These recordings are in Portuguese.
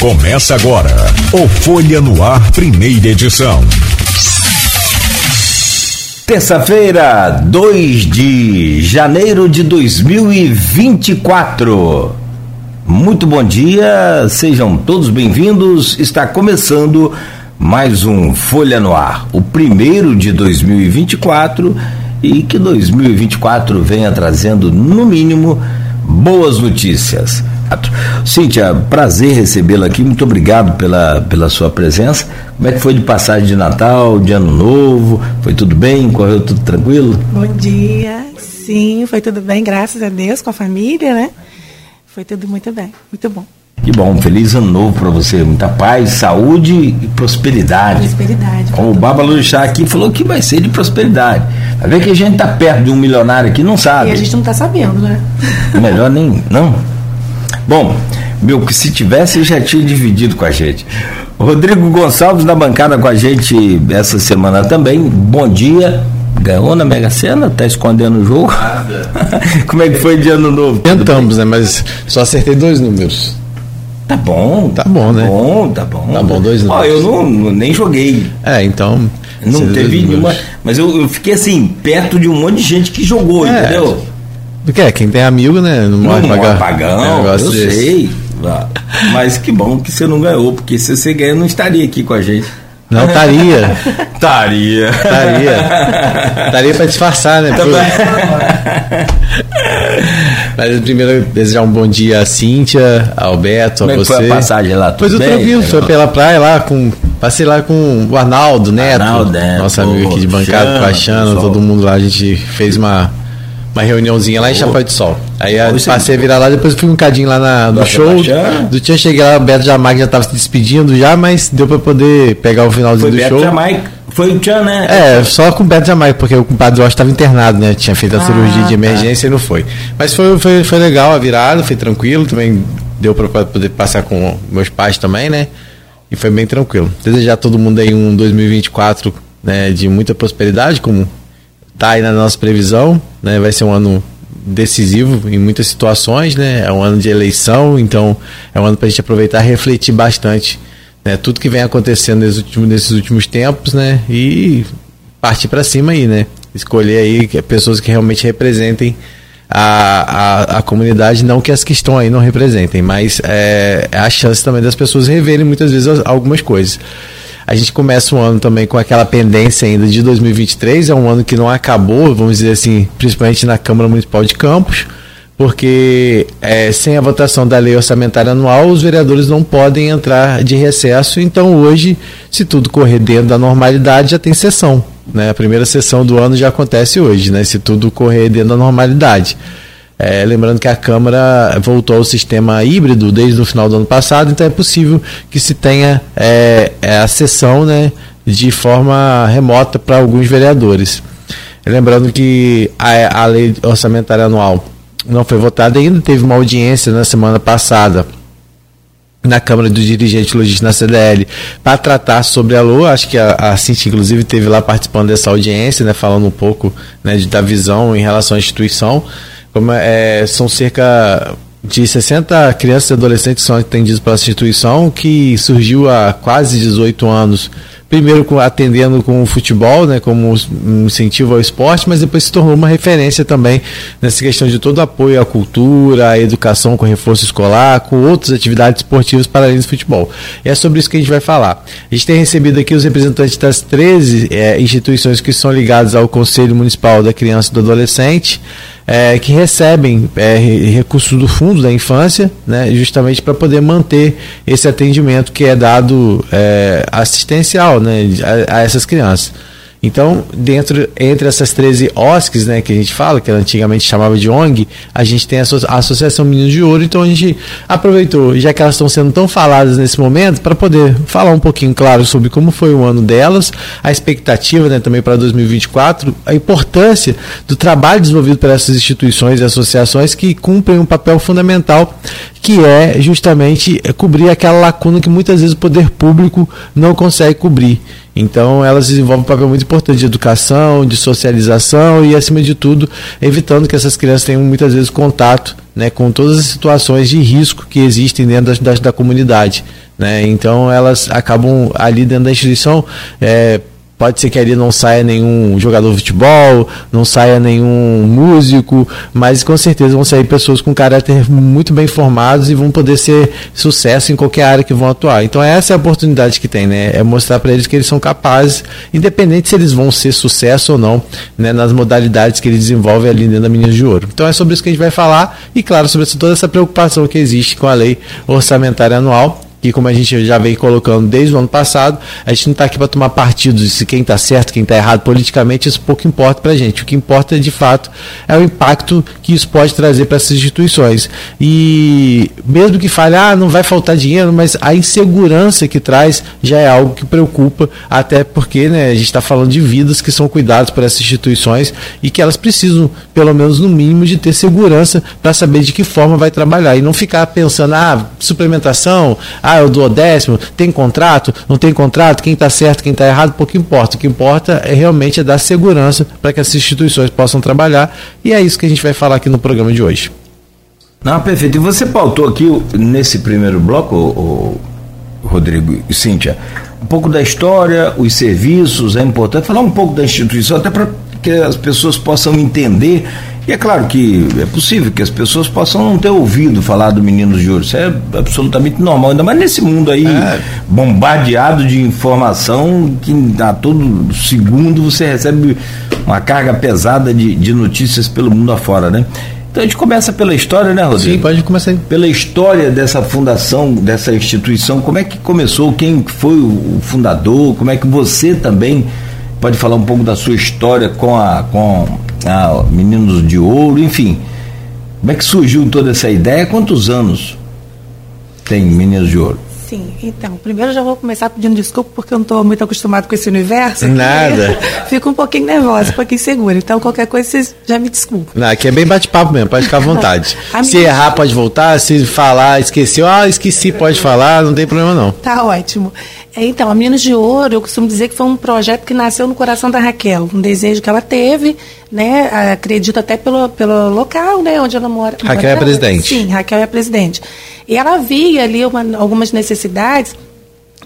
Começa agora o Folha no Ar, primeira edição. Terça-feira, 2 de janeiro de 2024. Muito bom dia, sejam todos bem-vindos. Está começando mais um Folha no Ar, o primeiro de 2024 e que 2024 venha trazendo, no mínimo, boas notícias. Cíntia, prazer recebê-la aqui, muito obrigado pela, pela sua presença. Como é que foi de passagem de Natal, de Ano Novo? Foi tudo bem? Correu tudo tranquilo? Bom dia, sim, foi tudo bem, graças a Deus, com a família, né? Foi tudo muito bem, muito bom. Que bom, feliz ano novo para você, muita paz, saúde e prosperidade. Prosperidade. Como o Baba Chá aqui falou que vai ser de prosperidade. Vai ver que a gente tá perto de um milionário aqui, não sabe. E a gente não tá sabendo, né? Melhor nem, não. Bom, meu, que se tivesse já tinha dividido com a gente. Rodrigo Gonçalves na bancada com a gente essa semana também. Bom dia. Ganhou na Mega Sena? Tá escondendo o jogo? Como é que foi de ano novo? Tentamos, né? Mas só acertei dois números. Tá bom. Tá bom, né? Bom, tá bom. Tá bom, dois números. Ó, eu não, nem joguei. É, então. Não teve nenhuma. Mas eu, eu, fiquei assim, perto de um monte de gente que jogou, é, entendeu? Do que? Quem tem amigo, né? Não, não morre pagar. pagão, é eu desse. sei. Mas que bom que você não ganhou, porque se você ganhar, não estaria aqui com a gente. Não, estaria. Estaria. Estaria. Estaria para disfarçar, né? Mas primeiro desejar um bom dia a Cíntia, ao Beto, Como a você. Foi a passagem lá? Pois eu tranquilo, foi pela praia lá com. Passei lá com o Arnaldo Neto, Arnaldo, nosso amigo aqui de bancada, com todo mundo lá. A gente fez uma uma reuniãozinha lá em Chapéu de Sol. Aí eu passei a virar lá, depois fui um cadinho lá na, no show. Do Tia cheguei lá, o Beto Jamaica já estava se despedindo já, mas deu para poder pegar o finalzinho Foi do Beto show. Jamaica. Foi o Tchan, né? É, só com o Beto Jamaica, porque o compadre Jorge estava internado, né? Tinha feito a ah, cirurgia de tá. emergência tá. e não foi. Mas foi, foi, foi legal a virada, foi tranquilo, também deu para poder passar com meus pais também, né? E foi bem tranquilo. Desejar a todo mundo aí um 2024 né, de muita prosperidade, como tá aí na nossa previsão, né? Vai ser um ano decisivo em muitas situações, né? É um ano de eleição, então é um ano para a gente aproveitar refletir bastante, né? Tudo que vem acontecendo nesses últimos, nesses últimos tempos, né? E partir para cima aí, né? Escolher aí pessoas que realmente representem a, a, a, comunidade, não que as que estão aí não representem, mas é, é a chance também das pessoas reverem muitas vezes algumas coisas. A gente começa o ano também com aquela pendência ainda de 2023, é um ano que não acabou, vamos dizer assim, principalmente na Câmara Municipal de Campos, porque é, sem a votação da lei orçamentária anual, os vereadores não podem entrar de recesso. Então, hoje, se tudo correr dentro da normalidade, já tem sessão. Né? A primeira sessão do ano já acontece hoje, né? se tudo correr dentro da normalidade. É, lembrando que a Câmara voltou ao sistema híbrido desde o final do ano passado, então é possível que se tenha é, é a sessão né, de forma remota para alguns vereadores. Lembrando que a, a lei orçamentária anual não foi votada ainda, teve uma audiência na semana passada na Câmara dos Dirigentes Logísticos na CDL para tratar sobre a LOA. Acho que a, a Cintia, inclusive, teve lá participando dessa audiência, né, falando um pouco né, da visão em relação à instituição. Como, é, são cerca de 60 crianças e adolescentes que são atendidos pela instituição, que surgiu há quase 18 anos primeiro atendendo com o futebol, né, como um incentivo ao esporte, mas depois se tornou uma referência também nessa questão de todo apoio à cultura, à educação com reforço escolar, com outras atividades esportivas para além do futebol. E é sobre isso que a gente vai falar. A gente tem recebido aqui os representantes das 13 é, instituições que são ligadas ao Conselho Municipal da Criança e do Adolescente, é, que recebem é, recursos do fundo da infância, né, justamente para poder manter esse atendimento que é dado é, assistencial né, a, a essas crianças. Então, dentro entre essas 13 OSCs, né, que a gente fala, que antigamente chamava de ONG, a gente tem a, a Associação Meninos de Ouro, então a gente aproveitou, já que elas estão sendo tão faladas nesse momento, para poder falar um pouquinho, claro, sobre como foi o ano delas, a expectativa né, também para 2024, a importância do trabalho desenvolvido por essas instituições e associações que cumprem um papel fundamental, que é justamente cobrir aquela lacuna que muitas vezes o poder público não consegue cobrir. Então, elas desenvolvem um papel muito importante de educação, de socialização e, acima de tudo, evitando que essas crianças tenham muitas vezes contato né, com todas as situações de risco que existem dentro da, da, da comunidade. Né? Então elas acabam ali dentro da instituição. É, Pode ser que ali não saia nenhum jogador de futebol, não saia nenhum músico, mas com certeza vão sair pessoas com caráter muito bem formados e vão poder ser sucesso em qualquer área que vão atuar. Então essa é a oportunidade que tem, né? É mostrar para eles que eles são capazes, independente se eles vão ser sucesso ou não, né? Nas modalidades que eles desenvolvem ali dentro da Minas de Ouro. Então é sobre isso que a gente vai falar e claro sobre toda essa preocupação que existe com a lei orçamentária anual que como a gente já vem colocando desde o ano passado, a gente não está aqui para tomar partidos se quem está certo, quem está errado politicamente, isso pouco importa para a gente. O que importa de fato é o impacto que isso pode trazer para essas instituições. E mesmo que fale, ah, não vai faltar dinheiro, mas a insegurança que traz já é algo que preocupa, até porque né, a gente está falando de vidas que são cuidadas por essas instituições e que elas precisam, pelo menos no mínimo, de ter segurança para saber de que forma vai trabalhar e não ficar pensando, ah, suplementação, ah, eu dou décimo, tem contrato, não tem contrato, quem está certo, quem está errado, pouco importa. O que importa é realmente é dar segurança para que essas instituições possam trabalhar e é isso que a gente vai falar aqui no programa de hoje. Não, perfeito. E você pautou aqui nesse primeiro bloco, o, Rodrigo e Cíntia, um pouco da história, os serviços, é importante falar um pouco da instituição, até para que as pessoas possam entender e é claro que é possível que as pessoas possam não ter ouvido falar do Meninos de Ouro. Isso é absolutamente normal, ainda mais nesse mundo aí é. bombardeado de informação que a todo segundo você recebe uma carga pesada de, de notícias pelo mundo afora, né? Então a gente começa pela história, né, Rodrigo? Sim, pode começar aí. Pela história dessa fundação, dessa instituição, como é que começou, quem foi o fundador, como é que você também pode falar um pouco da sua história com a, com ah, Meninos de Ouro, enfim. Como é que surgiu toda essa ideia? Quantos anos tem Meninos de Ouro? Sim, então, primeiro já vou começar pedindo desculpa porque eu não estou muito acostumado com esse universo. Nada. Fico um pouquinho nervosa, um pouquinho segura. Então, qualquer coisa, vocês já me desculpam. Não, aqui é bem bate-papo mesmo, pode ficar à vontade. se errar, pode voltar. Se falar, esqueceu, ah, esqueci, pode falar, não tem problema não. Tá ótimo. É, então, a Minas de Ouro, eu costumo dizer que foi um projeto que nasceu no coração da Raquel, um desejo que ela teve, né? Acredito até pelo, pelo local, né? Onde ela mora. Raquel é presidente. Sim, Raquel é presidente. E ela via ali uma, algumas necessidades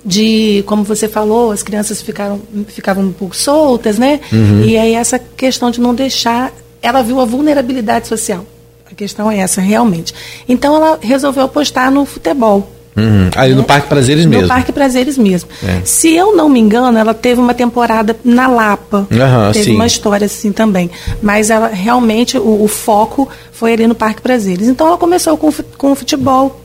de, como você falou, as crianças ficaram, ficavam um pouco soltas, né? Uhum. E aí essa questão de não deixar, ela viu a vulnerabilidade social. A questão é essa, realmente. Então ela resolveu apostar no futebol. Uhum. Ali no Parque Prazeres mesmo. No Parque Prazeres mesmo. É. Se eu não me engano, ela teve uma temporada na Lapa. Uhum, teve sim. uma história assim também. Mas ela realmente, o, o, foco foi ali no Parque Prazeres. Então ela começou com, com o futebol.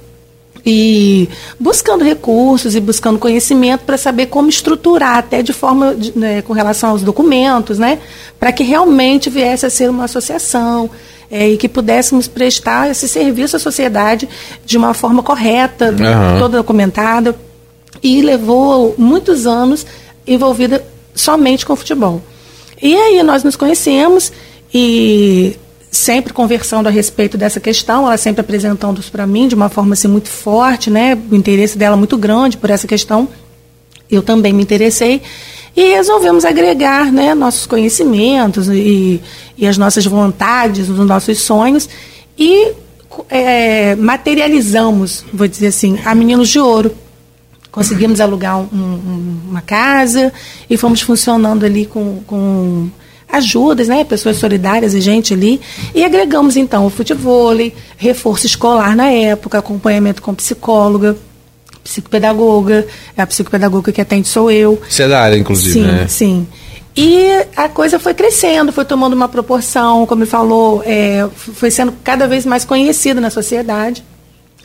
E buscando recursos e buscando conhecimento para saber como estruturar, até de forma de, né, com relação aos documentos, né? Para que realmente viesse a ser uma associação é, e que pudéssemos prestar esse serviço à sociedade de uma forma correta, uhum. toda documentada. E levou muitos anos envolvida somente com futebol. E aí nós nos conhecemos e sempre conversando a respeito dessa questão, ela sempre apresentando isso para mim de uma forma assim muito forte, né? O interesse dela muito grande por essa questão. Eu também me interessei e resolvemos agregar né, nossos conhecimentos e, e as nossas vontades, os nossos sonhos e é, materializamos, vou dizer assim, a Meninos de Ouro. Conseguimos alugar um, um, uma casa e fomos funcionando ali com, com ajudas, né, pessoas solidárias e gente ali, e agregamos então o futebol, reforço escolar na época, acompanhamento com psicóloga, psicopedagoga, é a psicopedagoga que atende sou eu. Você é da área, inclusive, sim, né? Sim, E a coisa foi crescendo, foi tomando uma proporção, como ele falou, é, foi sendo cada vez mais conhecida na sociedade.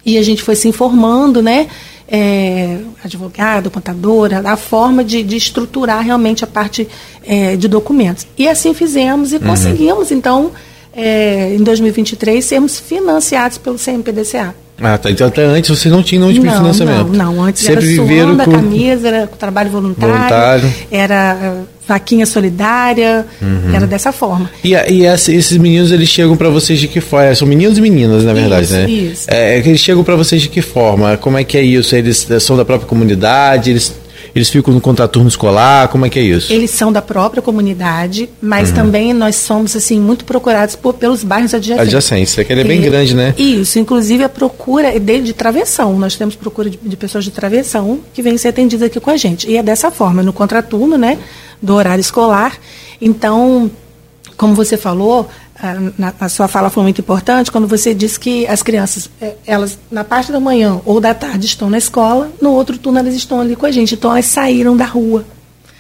E a gente foi se informando, né? É, advogado, contadora, a forma de, de estruturar realmente a parte é, de documentos. E assim fizemos e uhum. conseguimos, então, é, em 2023, sermos financiados pelo CMPDCA. Ah, tá. Então até antes você não tinha nenhum tipo de financiamento. Não, não. Antes Sempre era viveram com... camisa, era com trabalho voluntário, voluntário. era uh, vaquinha solidária, uhum. era dessa forma. E, e esses meninos, eles chegam para vocês de que forma? São meninos e meninas, na verdade, isso, né? Isso, é, é eles chegam para vocês de que forma? Como é que é isso? Eles são da própria comunidade? Eles eles ficam no contraturno escolar? Como é que é isso? Eles são da própria comunidade, mas uhum. também nós somos assim muito procurados por, pelos bairros adjacentes. Adjacentes, é que ele é bem e, grande, né? Isso, inclusive a procura é de, de travessão. Nós temos procura de, de pessoas de travessão que vêm ser atendidas aqui com a gente. E é dessa forma, no contraturno, né, do horário escolar. Então, como você falou, a, a, sua fala foi muito importante quando você disse que as crianças, é, elas na parte da manhã ou da tarde estão na escola, no outro turno elas estão ali com a gente. Então elas saíram da rua.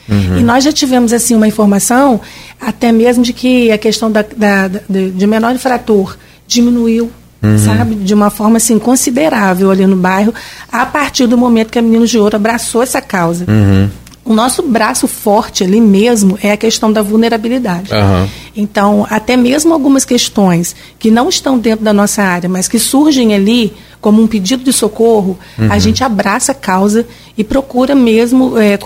Uhum. E nós já tivemos assim uma informação, até mesmo de que a questão da, da, da de menor infrator diminuiu, uhum. sabe, de uma forma assim considerável ali no bairro, a partir do momento que a Meninos de Ouro abraçou essa causa. Uhum. O nosso braço forte ali mesmo é a questão da vulnerabilidade. Uhum. Então, até mesmo algumas questões que não estão dentro da nossa área, mas que surgem ali como um pedido de socorro, uhum. a gente abraça a causa e procura mesmo, é,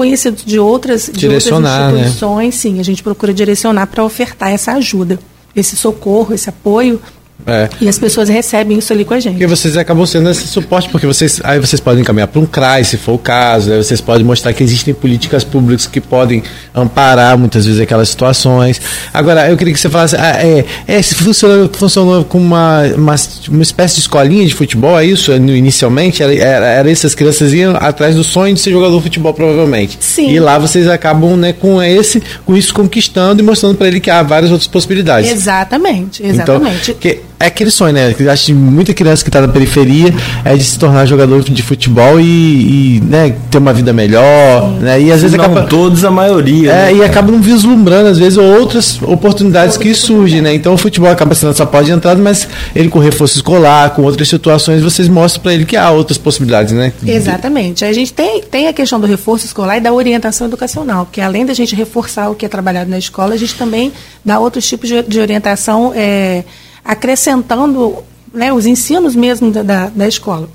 de outras, de outras né? instituições, né? sim, a gente procura direcionar para ofertar essa ajuda, esse socorro, esse apoio é. E as pessoas recebem isso ali com a gente. Porque vocês acabam sendo esse suporte, porque vocês aí vocês podem encaminhar para um CRAI, se for o caso, aí vocês podem mostrar que existem políticas públicas que podem amparar muitas vezes aquelas situações. Agora, eu queria que você falasse, ah, é, é, se funcionou, funcionou com uma, uma, uma espécie de escolinha de futebol, é isso? Inicialmente, era, era, era essas crianças iam atrás do sonho de ser jogador de futebol, provavelmente. Sim. E lá vocês acabam né, com esse, com isso conquistando e mostrando para ele que há várias outras possibilidades. Exatamente, exatamente. Então, que, é aquele sonho, né? Que acho que muita criança que está na periferia é de se tornar jogador de futebol e, e né, ter uma vida melhor, né? E às vezes não acaba todos a maioria. É, né? e acaba não vislumbrando às vezes outras oportunidades que surgem, né? Então o futebol acaba sendo essa porta de entrada, mas ele com reforço escolar, com outras situações, vocês mostram para ele que há outras possibilidades, né? Exatamente. A gente tem, tem a questão do reforço escolar e da orientação educacional, porque além da gente reforçar o que é trabalhado na escola, a gente também dá outros tipos de, de orientação é, acrescentando né, os ensinos mesmo da, da, da escola.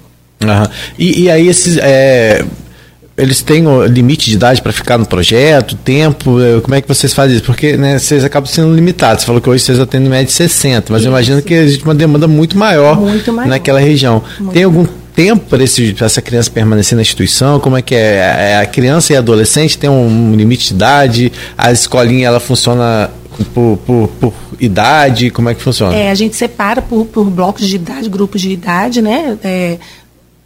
Uhum. E, e, aí esses é, eles têm o limite de idade para ficar no projeto, tempo, é, como é que vocês fazem isso? Porque né, vocês acabam sendo limitados. Você falou que hoje vocês atendem média de 60, mas isso. eu imagino que existe uma demanda muito maior, muito maior. naquela região. Muito Tem algum tempo para essa criança permanecer na instituição? Como é que é? é? A criança e a adolescente tem um limite de idade? A escolinha ela funciona por, por, por, idade? Como é que funciona? É, a gente separa por, por blocos de idade, grupos de idade, né? É,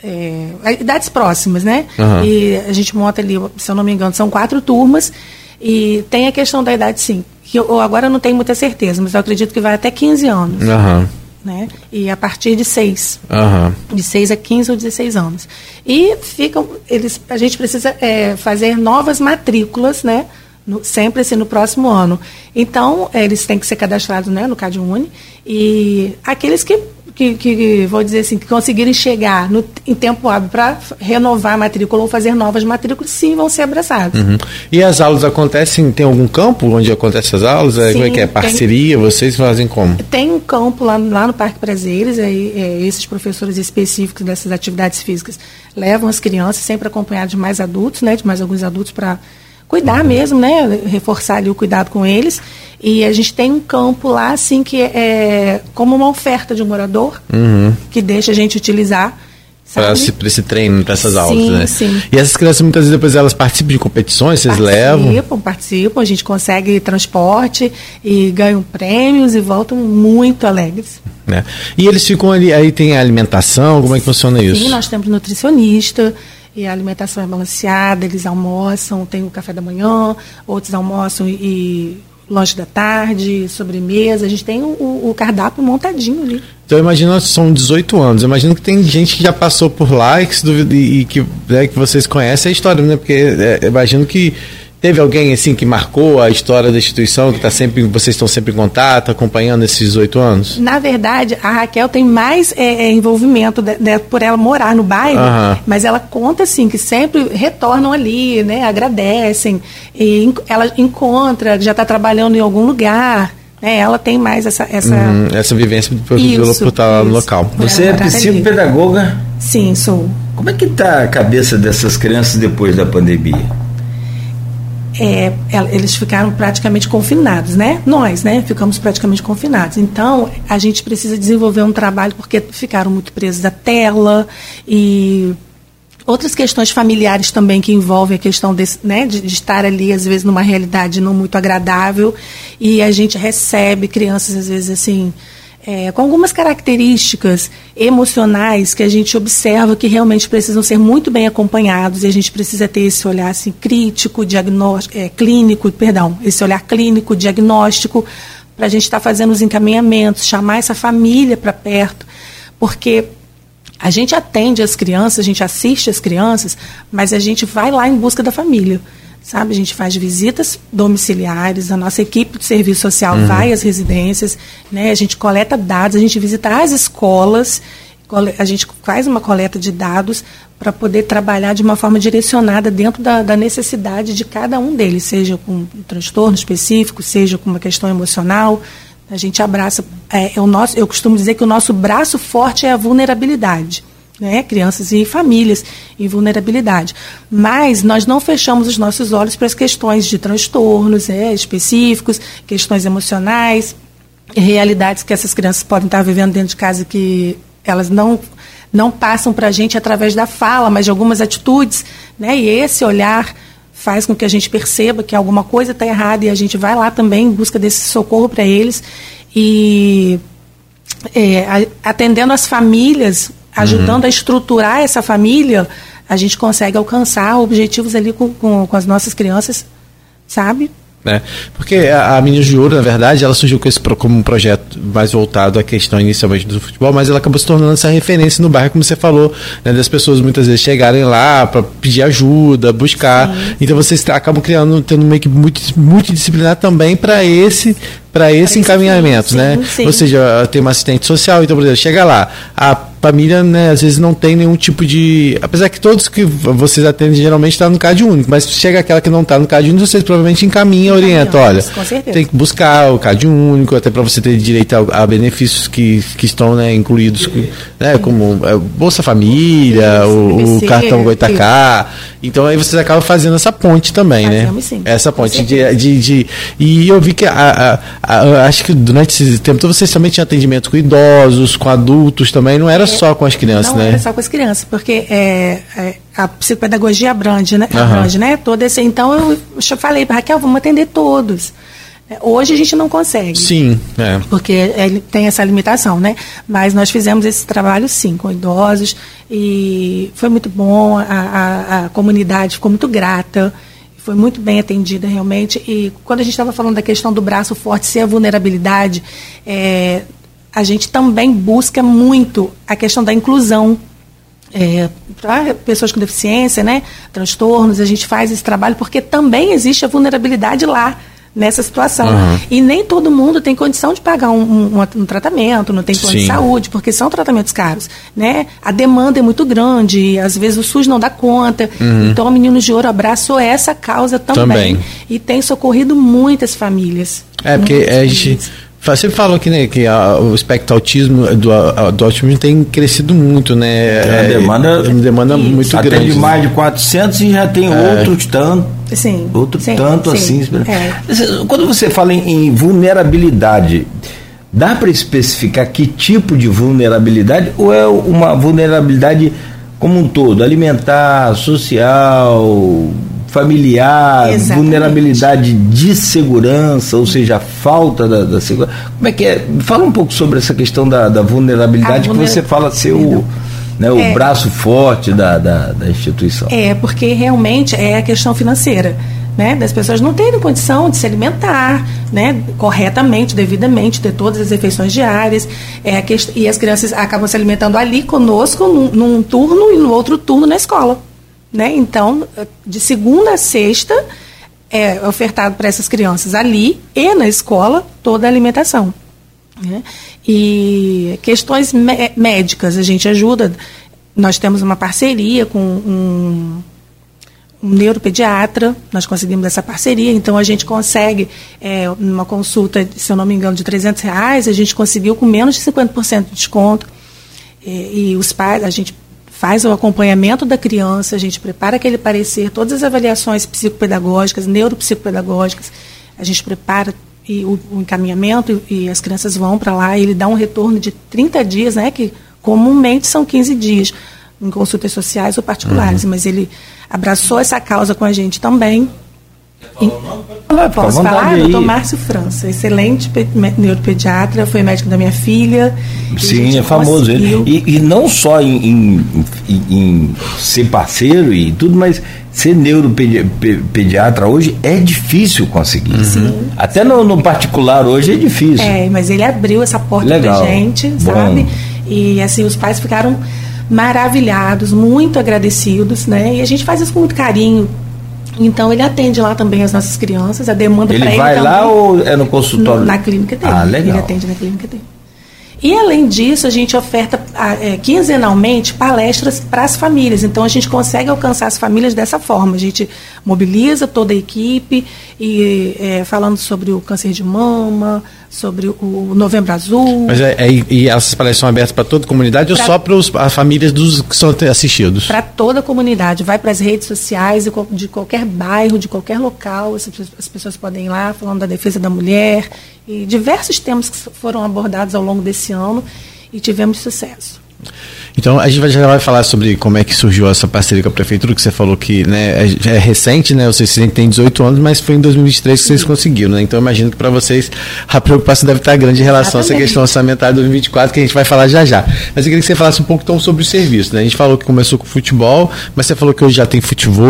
é, idades próximas, né? Uhum. E a gente monta ali, se eu não me engano, são quatro turmas. E tem a questão da idade, sim. Que eu, agora eu não tenho muita certeza, mas eu acredito que vai até 15 anos. Uhum. Né? E a partir de 6. Uhum. De 6 a 15 ou 16 anos. E ficam, eles, a gente precisa é, fazer novas matrículas, né? No, sempre assim no próximo ano. Então, eles têm que ser cadastrados né, no CadUni e aqueles que, que, que, vou dizer assim, que conseguirem chegar no, em tempo hábil para renovar a matrícula ou fazer novas matrículas, sim, vão ser abraçados. Uhum. E as aulas acontecem, tem algum campo onde acontecem as aulas? Sim, como é que é? Parceria? Tem, vocês fazem como? Tem um campo lá, lá no Parque Prazeres, aí, é, esses professores específicos dessas atividades físicas levam as crianças, sempre acompanhados de mais adultos, né, de mais alguns adultos para cuidar mesmo, né? Reforçar ali o cuidado com eles. E a gente tem um campo lá, assim, que é como uma oferta de um morador, uhum. que deixa a gente utilizar. Para esse, esse treino, para essas aulas, sim, né? Sim. E essas crianças muitas vezes depois elas participam de competições, vocês participam, levam? Participam, participam, a gente consegue transporte e ganham prêmios e voltam muito alegres. Né? E eles ficam ali, aí tem a alimentação, como é que funciona isso? Sim, nós temos nutricionista, e a alimentação é balanceada, eles almoçam, tem o café da manhã, outros almoçam e lanche da tarde, sobremesa, a gente tem o, o cardápio montadinho ali. Então imagina, são 18 anos, imagino que tem gente que já passou por lá e que, e que, né, que vocês conhecem a história, né? Porque é, imagino que Teve alguém assim que marcou a história da instituição, que tá sempre, vocês estão sempre em contato, acompanhando esses oito anos? Na verdade, a Raquel tem mais é, é envolvimento de, de, por ela morar no bairro, uhum. mas ela conta assim que sempre retornam ali, né? Agradecem, e ela encontra, já está trabalhando em algum lugar. Né, ela tem mais essa essa, uhum, essa vivência por, isso, por estar no local. Você é psicopedagoga? Sim, sou. Como é que está a cabeça dessas crianças depois da pandemia? É, eles ficaram praticamente confinados, né? Nós, né? Ficamos praticamente confinados. Então, a gente precisa desenvolver um trabalho porque ficaram muito presos à tela e outras questões familiares também que envolvem a questão desse, né, de, de, estar ali, às vezes, numa realidade não muito agradável. E a gente recebe crianças, às vezes, assim, é, com algumas características emocionais que a gente observa que realmente precisam ser muito bem acompanhados e a gente precisa ter esse olhar assim, crítico, diagnóstico, é, clínico, perdão, esse olhar clínico, diagnóstico, para a gente estar tá fazendo os encaminhamentos, chamar essa família para perto, porque a gente atende as crianças, a gente assiste as crianças, mas a gente vai lá em busca da família sabe? A gente faz visitas domiciliares, a nossa equipe de serviço social uhum. vai às residências, né? A gente coleta dados, a gente visita as escolas, a gente faz uma coleta de dados para poder trabalhar de uma forma direcionada dentro da, da, necessidade de cada um deles, seja com um transtorno específico, seja com uma questão emocional. A gente abraça, é, é o nosso, eu costumo dizer que o nosso braço forte é a vulnerabilidade né, crianças e famílias em vulnerabilidade. Mas nós não fechamos os nossos olhos para as questões de transtornos é, específicos, questões emocionais, realidades que essas crianças podem estar vivendo dentro de casa que elas não não passam para a gente através da fala, mas de algumas atitudes, né? E esse olhar faz com que a gente perceba que alguma coisa está errada e a gente vai lá também em busca desse socorro para eles e é, atendendo as famílias ajudando uhum. a estruturar essa família, a gente consegue alcançar objetivos ali com, com, com as nossas crianças, sabe? É, porque a, a Meninas de Ouro, na verdade, ela surgiu com esse, como um projeto mais voltado à questão inicialmente do futebol, mas ela acabou se tornando essa referência no bairro, como você falou, né, das pessoas muitas vezes chegarem lá para pedir ajuda, buscar. Sim. Então vocês acabam criando, tendo uma equipe multidisciplinar também para esse para esse encaminhamento, sim, né? Sim. Ou seja, tem uma assistente social, então, por exemplo, chega lá, a família, né, às vezes não tem nenhum tipo de. Apesar que todos que vocês atendem geralmente estão tá no CAD único, mas chega aquela que não está no CAD único, vocês provavelmente encaminham, orientam. Olha, tem que buscar o CAD único, até para você ter direito a, a, benefícios que, que estão né, incluídos, né, como é, Bolsa Família, o, o cartão Goitacá. Então aí vocês acabam fazendo essa ponte também, né? Sim, essa ponte de, de, de, E eu vi que a, a, acho que durante esse tempo todo vocês também tinham atendimento com idosos, com adultos também, não era é, só com as crianças, não né? Não era só com as crianças, porque é, é a psicopedagogia abrange, né? Uhum. Abrange, né? Todo esse, então eu, eu falei para Raquel, vamos atender todos. Hoje a gente não consegue. Sim, é. Porque ele tem essa limitação, né? Mas nós fizemos esse trabalho sim, com idosos, e foi muito bom, a, a, a comunidade ficou muito grata, foi muito bem atendida realmente. E quando a gente estava falando da questão do braço forte ser a vulnerabilidade, é, a gente também busca muito a questão da inclusão. É, para pessoas com deficiência, né, transtornos, a gente faz esse trabalho porque também existe a vulnerabilidade lá nessa situação. Uhum. E nem todo mundo tem condição de pagar um, um, um tratamento, não tem plano de saúde, porque são tratamentos caros. Né? A demanda é muito grande, e às vezes o SUS não dá conta. Uhum. Então, o Meninos de Ouro abraçou essa causa também. também. E tem socorrido muitas famílias. É, porque a gente você falou que, né, que a, o espectro autismo do, a, do autismo tem crescido muito, né? É, é demanda, é uma demanda muito atende grande. Atende mais de 400 e já tem é. outros tanto. Sim. Outro sim, tanto sim. assim. É. Quando você fala em, em vulnerabilidade, dá para especificar que tipo de vulnerabilidade ou é uma vulnerabilidade como um todo, alimentar, social, familiar, Exatamente. vulnerabilidade de segurança, ou seja, a falta da, da, segurança. Como é que é? Fala um pouco sobre essa questão da, da vulnerabilidade que você fala ser o, né, o é. braço forte da, da, da instituição. É, porque realmente é a questão financeira. Né, das pessoas não terem condição de se alimentar né, corretamente, devidamente, ter todas as refeições diárias. É, e as crianças acabam se alimentando ali conosco num, num turno e no outro turno na escola. Né? Então, de segunda a sexta, é ofertado para essas crianças ali e na escola toda a alimentação. Né? E questões médicas, a gente ajuda. Nós temos uma parceria com um, um neuropediatra, nós conseguimos essa parceria, então a gente consegue, é, uma consulta, se eu não me engano, de 300 reais, a gente conseguiu com menos de 50% de desconto. E, e os pais, a gente faz o acompanhamento da criança, a gente prepara aquele parecer, todas as avaliações psicopedagógicas, neuropsicopedagógicas, a gente prepara e o, o encaminhamento e, e, as crianças vão para lá e ele dá um retorno de 30 dias, né, que comumente são 15 dias, em consultas sociais ou particulares, uhum. mas ele abraçou essa causa com a gente também. E, posso falar? Doutor Márcio França, excelente neuropediatra, foi médico da minha filha. Sim, é famoso ele. E, e não só em, em, em, ser parceiro e tudo, mas ser neuropediatra hoje é difícil conseguir. Sim. Até no, no, particular hoje é difícil. É, mas ele abriu essa porta Legal. pra gente, Bom. sabe? E assim, os pais ficaram maravilhados, muito agradecidos, né? E a gente faz isso com muito carinho. Então ele atende lá também as nossas crianças, a demanda para ele. Ele vai lá ou é no consultório? No, na clínica dele. Ah, legal. Ele atende na clínica dele. E além disso, a gente oferta é, quinzenalmente palestras para as famílias. Então a gente consegue alcançar as famílias dessa forma. A gente mobiliza toda a equipe e é, falando sobre o câncer de mama, sobre o Novembro Azul. Mas é, é e essas palestras são abertas para toda a comunidade pra, ou só para as famílias dos que são assistidos? Para toda a comunidade. Vai para as redes sociais de qualquer bairro, de qualquer local. As, as pessoas podem ir lá falando da defesa da mulher e diversos temas que foram abordados ao longo desse ano e tivemos sucesso. Então a gente já vai falar sobre como é que surgiu essa parceria com a prefeitura, que você falou que né, é, é recente, né? Vocês têm 18 anos, mas foi em 2023 que vocês conseguiram, né? Então imagino que para vocês a preocupação deve estar grande em relação Exatamente. a essa questão orçamentária de 2024, que a gente vai falar já já. Mas eu queria que você falasse um pouco então sobre o serviço, né? A gente falou que começou com futebol, mas você falou que hoje já tem futebol,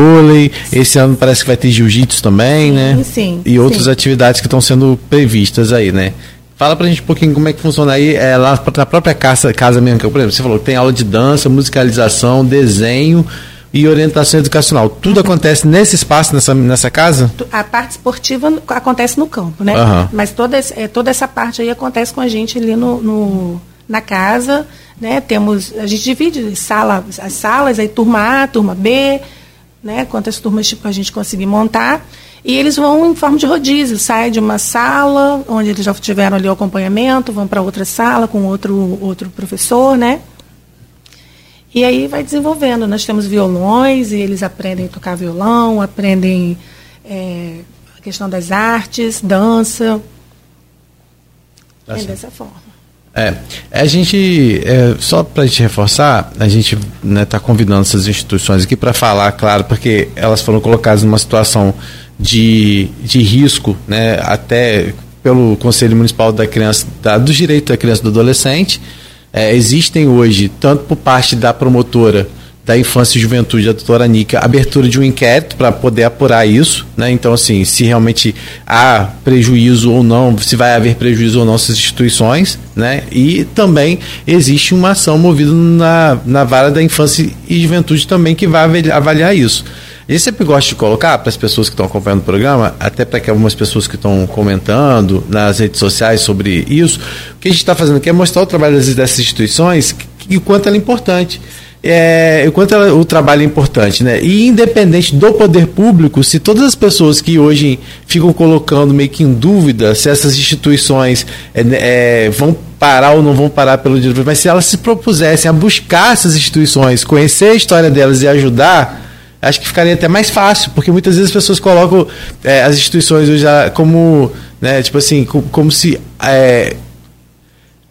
esse ano parece que vai ter jiu-jitsu também, né? Sim. E outras sim. atividades que estão sendo previstas aí, né? Fala pra gente um pouquinho como é que funciona aí é, lá na própria casa, casa mesmo. Por exemplo, você falou que tem aula de dança, musicalização, desenho e orientação educacional. Tudo uhum. acontece nesse espaço, nessa, nessa casa? A parte esportiva acontece no campo, né? Uhum. Mas toda, é, toda essa parte aí acontece com a gente ali no, no, na casa, né? Temos, a gente divide sala, as salas, aí turma A, turma B, né? Quantas turmas tipo, a gente conseguir montar. E eles vão em forma de rodízio, saem de uma sala, onde eles já tiveram ali o acompanhamento, vão para outra sala com outro, outro professor, né? E aí vai desenvolvendo. Nós temos violões e eles aprendem a tocar violão, aprendem é, a questão das artes, dança. Tá é dessa forma. É, a gente, é, só para a gente reforçar, a gente está né, tá convidando essas instituições aqui para falar, claro, porque elas foram colocadas numa situação de, de risco, né, até pelo Conselho Municipal da Criança, da, dos Direitos da Criança e do Adolescente. É, existem hoje, tanto por parte da promotora da Infância e Juventude, a doutora Nica, abertura de um inquérito para poder apurar isso. Né? Então, assim, se realmente há prejuízo ou não, se vai haver prejuízo ou não essas instituições. Né? E também existe uma ação movida na, na vara da Infância e Juventude também que vai avaliar isso. E sempre gosto de colocar para as pessoas que estão acompanhando o programa, até para que algumas pessoas que estão comentando nas redes sociais sobre isso, o que a gente está fazendo aqui é mostrar o trabalho dessas instituições e o quanto ela é importante. É, o quanto ela, o trabalho é importante, né? E independente do poder público, se todas as pessoas que hoje ficam colocando meio que em dúvida se essas instituições é, é, vão parar ou não vão parar pelo direito, mas se elas se propusessem a buscar essas instituições, conhecer a história delas e ajudar, acho que ficaria até mais fácil, porque muitas vezes as pessoas colocam é, as instituições hoje como, né, tipo assim, como, como se é,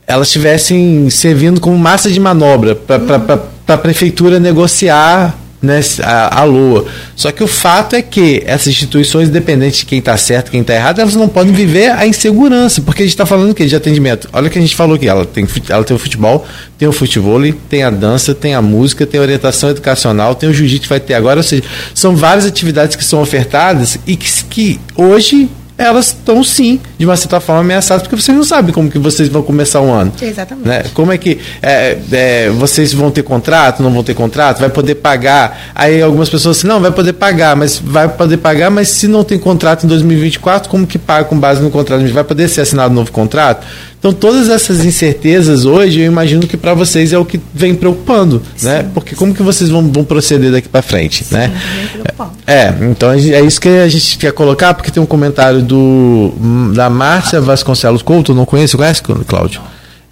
elas estivessem servindo como massa de manobra para a prefeitura negociar né, a, a LOA. Só que o fato é que essas instituições, independente de quem está certo quem está errado, elas não podem viver a insegurança, porque a gente está falando que de atendimento. Olha o que a gente falou aqui, ela tem, ela tem o futebol, tem o futebol, tem a dança, tem a música, tem a orientação educacional, tem o jiu-jitsu vai ter agora, ou seja, são várias atividades que são ofertadas e que, que hoje elas estão sim, de uma certa forma, ameaçadas, porque vocês não sabem como que vocês vão começar o ano. Exatamente. Né? Como é que é, é, vocês vão ter contrato, não vão ter contrato, vai poder pagar. Aí algumas pessoas assim, não, vai poder pagar, mas vai poder pagar, mas se não tem contrato em 2024, como que paga com base no contrato? Vai poder ser assinado um novo contrato? Então, todas essas incertezas hoje, eu imagino que para vocês é o que vem preocupando, Sim. né? Porque como que vocês vão, vão proceder daqui para frente, Sim, né? É, então é isso que a gente quer colocar, porque tem um comentário do da Márcia Vasconcelos Couto, não conhece, conhece, Cláudio?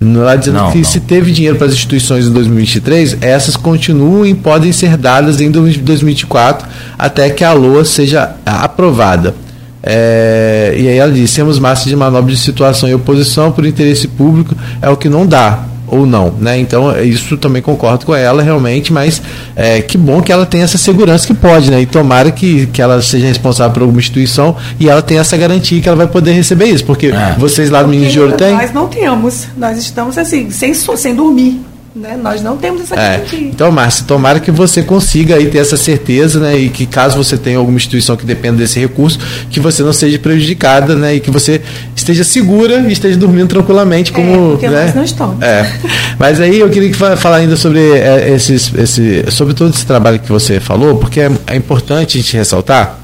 Lá dizendo não, que não. se teve dinheiro para as instituições em 2023, essas continuam e podem ser dadas em 2024 até que a LOA seja aprovada. É, e aí ela diz: temos massa de manobra de situação e oposição por interesse público, é o que não dá. Ou não, né? Então isso também concordo com ela realmente, mas é, que bom que ela tem essa segurança que pode, né? E tomara que, que ela seja responsável por alguma instituição e ela tenha essa garantia que ela vai poder receber isso, porque é. vocês lá no Menino de Ouro têm? Nós não temos, nós estamos assim, sem, sem dormir. Né? Nós não temos essa é. Então, Márcia, tomara que você consiga aí ter essa certeza, né? E que caso você tenha alguma instituição que dependa desse recurso, que você não seja prejudicada, né? E que você esteja segura e esteja dormindo tranquilamente, é, como. É, porque né? nós não estamos. É. Mas aí eu queria que falar ainda sobre é, esses, esse, sobre todo esse trabalho que você falou, porque é, é importante a gente ressaltar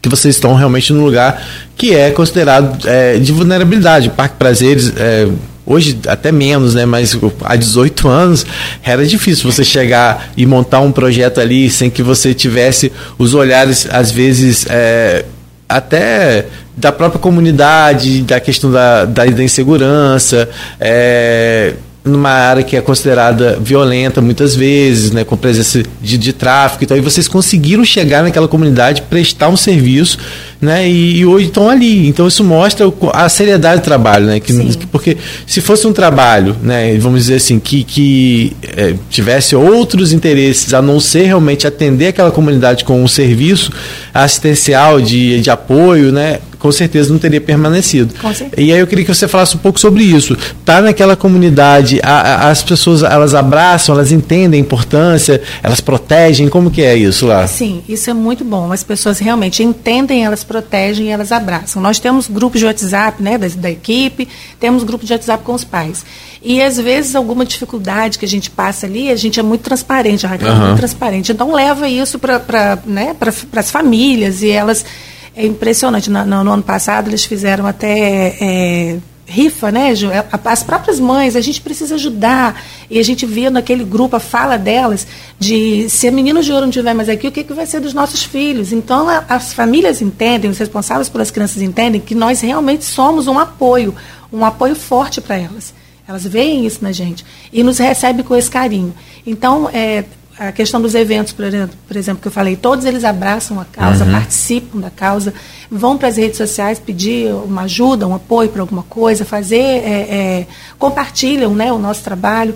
que vocês estão realmente num lugar que é considerado é, de vulnerabilidade. O Parque Prazeres é, Hoje até menos, né? Mas há 18 anos era difícil você chegar e montar um projeto ali sem que você tivesse os olhares, às vezes, é, até da própria comunidade, da questão da, da, da insegurança. É, numa área que é considerada violenta muitas vezes, né, com presença de, de tráfico. Então, aí vocês conseguiram chegar naquela comunidade, prestar um serviço, né, e, e hoje estão ali. Então, isso mostra a seriedade do trabalho, né, que, porque se fosse um trabalho, né, vamos dizer assim, que, que é, tivesse outros interesses a não ser realmente atender aquela comunidade com um serviço assistencial de, de apoio, né, com certeza não teria permanecido. E aí eu queria que você falasse um pouco sobre isso. Tá naquela comunidade, a, a, as pessoas elas abraçam, elas entendem a importância, elas protegem, como que é isso lá? Sim, isso é muito bom. As pessoas realmente entendem, elas protegem, elas abraçam. Nós temos grupos de WhatsApp, né, da, da equipe, temos grupos de WhatsApp com os pais. E às vezes alguma dificuldade que a gente passa ali, a gente é muito transparente, a Raquel uhum. é muito transparente. Então leva isso para né, as famílias e elas é impressionante. No, no, no ano passado eles fizeram até é, rifa, né, Ju? É, as próprias mães, a gente precisa ajudar. E a gente vê naquele grupo a fala delas de se a menina de ouro não estiver mais aqui, o que, que vai ser dos nossos filhos? Então a, as famílias entendem, os responsáveis pelas crianças entendem que nós realmente somos um apoio, um apoio forte para elas. Elas veem isso na gente e nos recebem com esse carinho. Então, é, a questão dos eventos, por exemplo, que eu falei, todos eles abraçam a causa, uhum. participam da causa, vão para as redes sociais pedir uma ajuda, um apoio para alguma coisa, fazer, é, é, compartilham né, o nosso trabalho.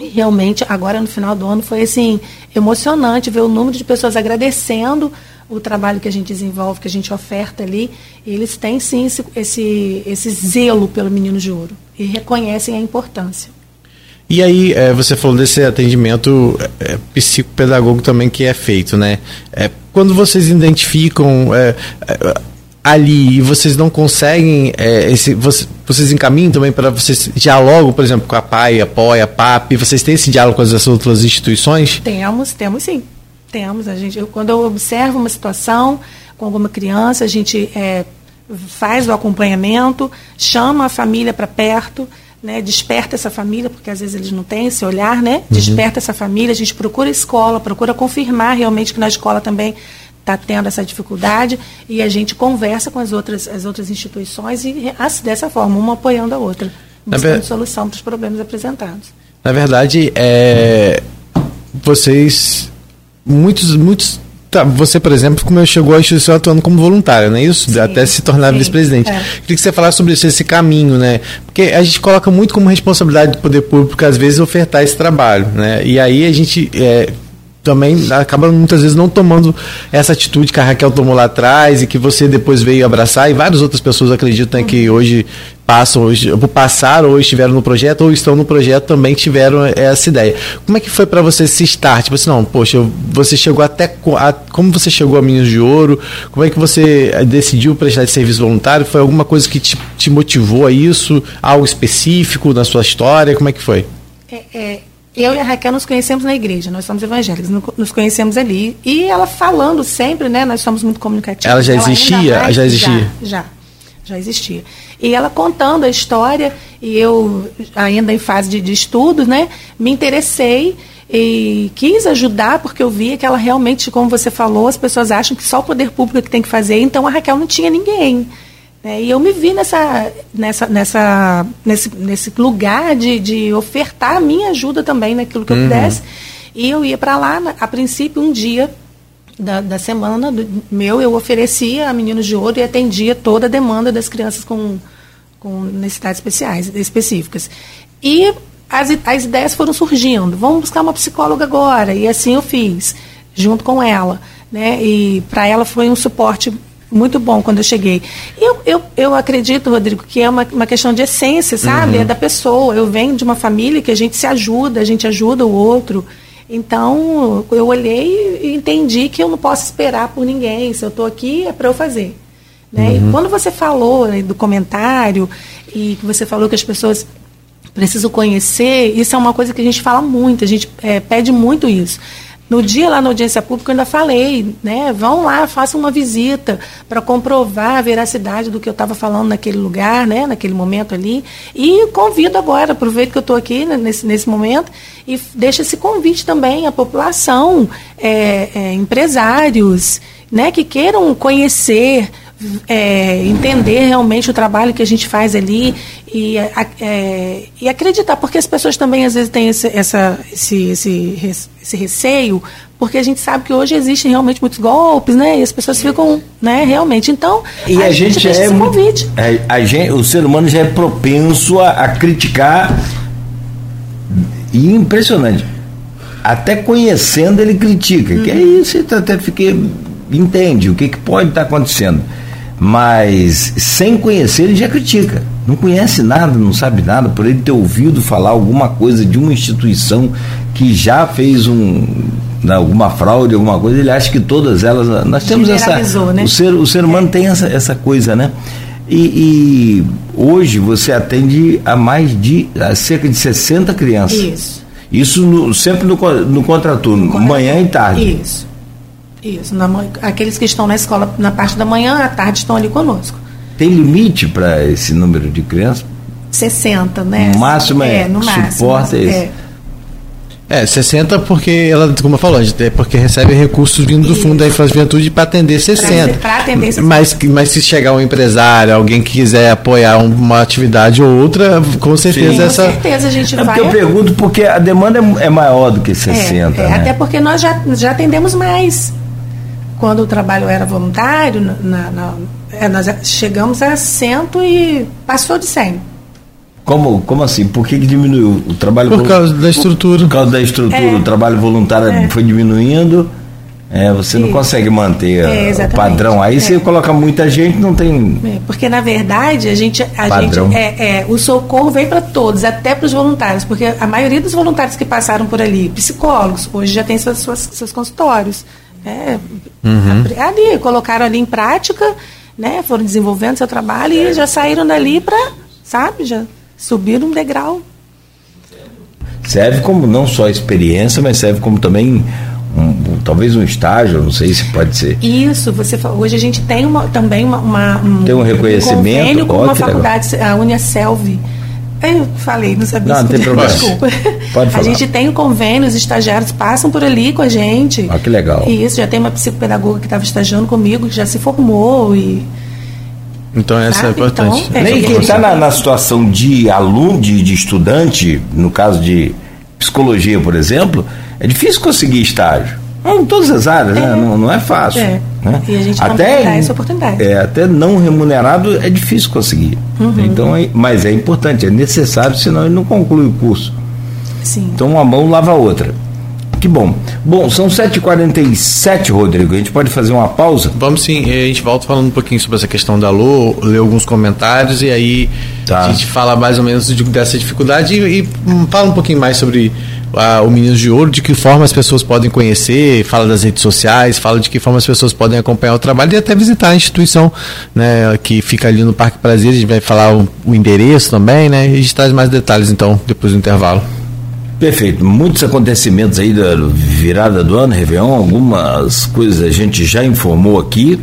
E realmente, agora no final do ano, foi assim, emocionante ver o número de pessoas agradecendo o trabalho que a gente desenvolve, que a gente oferta ali. eles têm sim esse, esse, esse zelo pelo menino de ouro e reconhecem a importância. E aí, é, você falou desse atendimento é, psicopedagogo também que é feito, né? É, quando vocês identificam é, é ali e vocês não conseguem, é, esse, você, vocês encaminham também para vocês dialogam, por exemplo, com a PAI, a POI, a PAP, vocês têm esse diálogo com as outras instituições? Temos, temos sim. Temos. A gente, eu, quando eu observo uma situação com alguma criança, a gente é, faz o acompanhamento, chama a família para perto, né, desperta essa família, porque às vezes eles não têm esse olhar, né? Uhum. Desperta essa família, a gente procura a escola, procura confirmar realmente que na escola também está tendo essa dificuldade e a gente conversa com as outras, as outras instituições e dessa forma, uma apoiando a outra, buscando ver... solução para os problemas apresentados. Na verdade, é, vocês muitos muitos Tá, você, por exemplo, como chegou à instituição atuando como voluntário, não é isso? Sim, Até se tornar vice-presidente. É. Queria que você falasse sobre esse caminho, né? Porque a gente coloca muito como responsabilidade do poder público, às vezes, ofertar esse trabalho, né? E aí a gente é, também acaba muitas vezes não tomando essa atitude que a Raquel tomou lá atrás e que você depois veio abraçar e várias outras pessoas acreditam né, que hoje passam, hoje, passaram ou estiveram no projeto ou estão no projeto também tiveram essa ideia. Como é que foi para você se start? Tipo assim, não, poxa, você chegou até a, como você chegou a Minas de Ouro? Como é que você eh, decidiu prestar esse serviço voluntário? Foi alguma coisa que te, te motivou a isso? Algo específico na sua história? Como é que foi? É, é, eu e a Raquel nos conhecemos na igreja, nós somos evangélicos, nos conhecemos ali. E ela falando sempre, né? Nós somos muito comunicativos. Ela já existia? Ela já existia? Já, já, já existia. E ela contando a história, e eu, ainda em fase de, de estudo, né? Me interessei e quis ajudar porque eu via que ela realmente, como você falou, as pessoas acham que só o poder público é que tem que fazer, então a Raquel não tinha ninguém. É, e eu me vi nessa, nessa, nessa, nesse, nesse lugar de, de ofertar a minha ajuda também naquilo que eu uhum. pudesse. E eu ia para lá, a princípio, um dia da, da semana do, meu, eu oferecia a Meninos de Ouro e atendia toda a demanda das crianças com, com necessidades especiais, específicas. E as, as ideias foram surgindo. Vamos buscar uma psicóloga agora. E assim eu fiz, junto com ela. Né? E para ela foi um suporte muito bom quando eu cheguei. Eu, eu, eu acredito, Rodrigo, que é uma, uma questão de essência, sabe? Uhum. É da pessoa. Eu venho de uma família que a gente se ajuda, a gente ajuda o outro. Então, eu olhei e entendi que eu não posso esperar por ninguém. Se eu estou aqui, é para eu fazer. Né? Uhum. E quando você falou né, do comentário e que você falou que as pessoas precisam conhecer, isso é uma coisa que a gente fala muito, a gente é, pede muito isso. No dia lá na audiência pública eu ainda falei, né? Vão lá, façam uma visita para comprovar a veracidade do que eu estava falando naquele lugar, né? Naquele momento ali. E convido agora, aproveito que eu estou aqui né, nesse, nesse momento e deixo esse convite também à população, é, é, empresários, né? Que queiram conhecer é, entender realmente o trabalho que a gente faz ali e, é, e acreditar, porque as pessoas também às vezes têm esse, essa, esse, esse, esse receio, porque a gente sabe que hoje existem realmente muitos golpes, né? E as pessoas ficam, né, realmente. Então, e a, a gente, gente é muito, é, a gente, o ser humano já é propenso a, a criticar e impressionante. Até conhecendo ele critica, uhum. que é isso, até fiquei entende o que, que pode estar acontecendo mas sem conhecer ele já critica. Não conhece nada, não sabe nada, por ele ter ouvido falar alguma coisa de uma instituição que já fez um né, alguma fraude, alguma coisa, ele acha que todas elas. Nós temos essa. Né? O, ser, o ser humano é. tem essa, essa coisa, né? E, e, hoje você atende a mais de a cerca de 60 crianças. Isso. Isso no, sempre no, no contraturno, manhã e tarde. Isso. Isso, na, aqueles que estão na escola na parte da manhã, à tarde estão ali conosco. Tem limite para esse número de crianças? 60, né? O máximo é, é no máximo, suporta é esse. É. É, 60 porque ela, como eu falou, é porque recebe recursos vindo do Fundo da Infrajuventude para atender 60. Para atender 60. Mas, mas se chegar um empresário, alguém que quiser apoiar uma atividade ou outra, com certeza Sim, essa. Com certeza a gente é vai. eu pergunto porque a demanda é, é maior do que 60. É, é, né? Até porque nós já, já atendemos mais quando o trabalho era voluntário, na, na, é, nós chegamos a cento e passou de 100. Como, como assim? Por que, que diminuiu o trabalho Por causa da estrutura. Por causa da estrutura, é. o trabalho voluntário é. foi diminuindo. É, você Isso. não consegue manter é, o padrão. Aí é. você coloca muita gente, não tem. É, porque na verdade a gente, a padrão. gente é, é, o socorro vem para todos, até para os voluntários, porque a maioria dos voluntários que passaram por ali, psicólogos, hoje já tem seus, seus consultórios. É, uhum. Ali, colocaram ali em prática, né? Foram desenvolvendo seu trabalho e já saíram dali para, sabe, já subiram um degrau. Serve como não só experiência, mas serve como também um, talvez um estágio, não sei se pode ser. Isso, você hoje a gente tem uma, também uma, uma um, tem um reconhecimento um com uma faculdade, a Uniaselv, eu falei, não sabia não, não tem problema. Desculpa. Pode falar. A gente tem um convênio, os estagiários passam por ali com a gente. Ah, que legal. E isso, já tem uma psicopedagoga que estava estagiando comigo, que já se formou e. Então essa é Sabe? é importante. Então, é, Nem quem está na, na, situação de aluno, de, de estudante, no caso de psicologia, por exemplo, é difícil conseguir estágio. Em todas as áreas, né? é. né? Não, não é fácil. É. Né? E a gente até, essa oportunidade. É, até não remunerado é difícil conseguir. Uhum. Então, é, mas é importante, é necessário, senão ele não conclui o curso. Sim. Então uma mão lava a outra. Que bom. Bom, são 7h47, Rodrigo. A gente pode fazer uma pausa? Vamos sim. A gente volta falando um pouquinho sobre essa questão da Lô, ler alguns comentários e aí tá. a gente fala mais ou menos dessa dificuldade e, e fala um pouquinho mais sobre o Meninos de Ouro, de que forma as pessoas podem conhecer, fala das redes sociais, fala de que forma as pessoas podem acompanhar o trabalho e até visitar a instituição né, que fica ali no Parque Prazer. A gente vai falar o, o endereço também, né? E a gente traz mais detalhes então depois do intervalo. Perfeito. Muitos acontecimentos aí da virada do ano, Réveillon, algumas coisas a gente já informou aqui,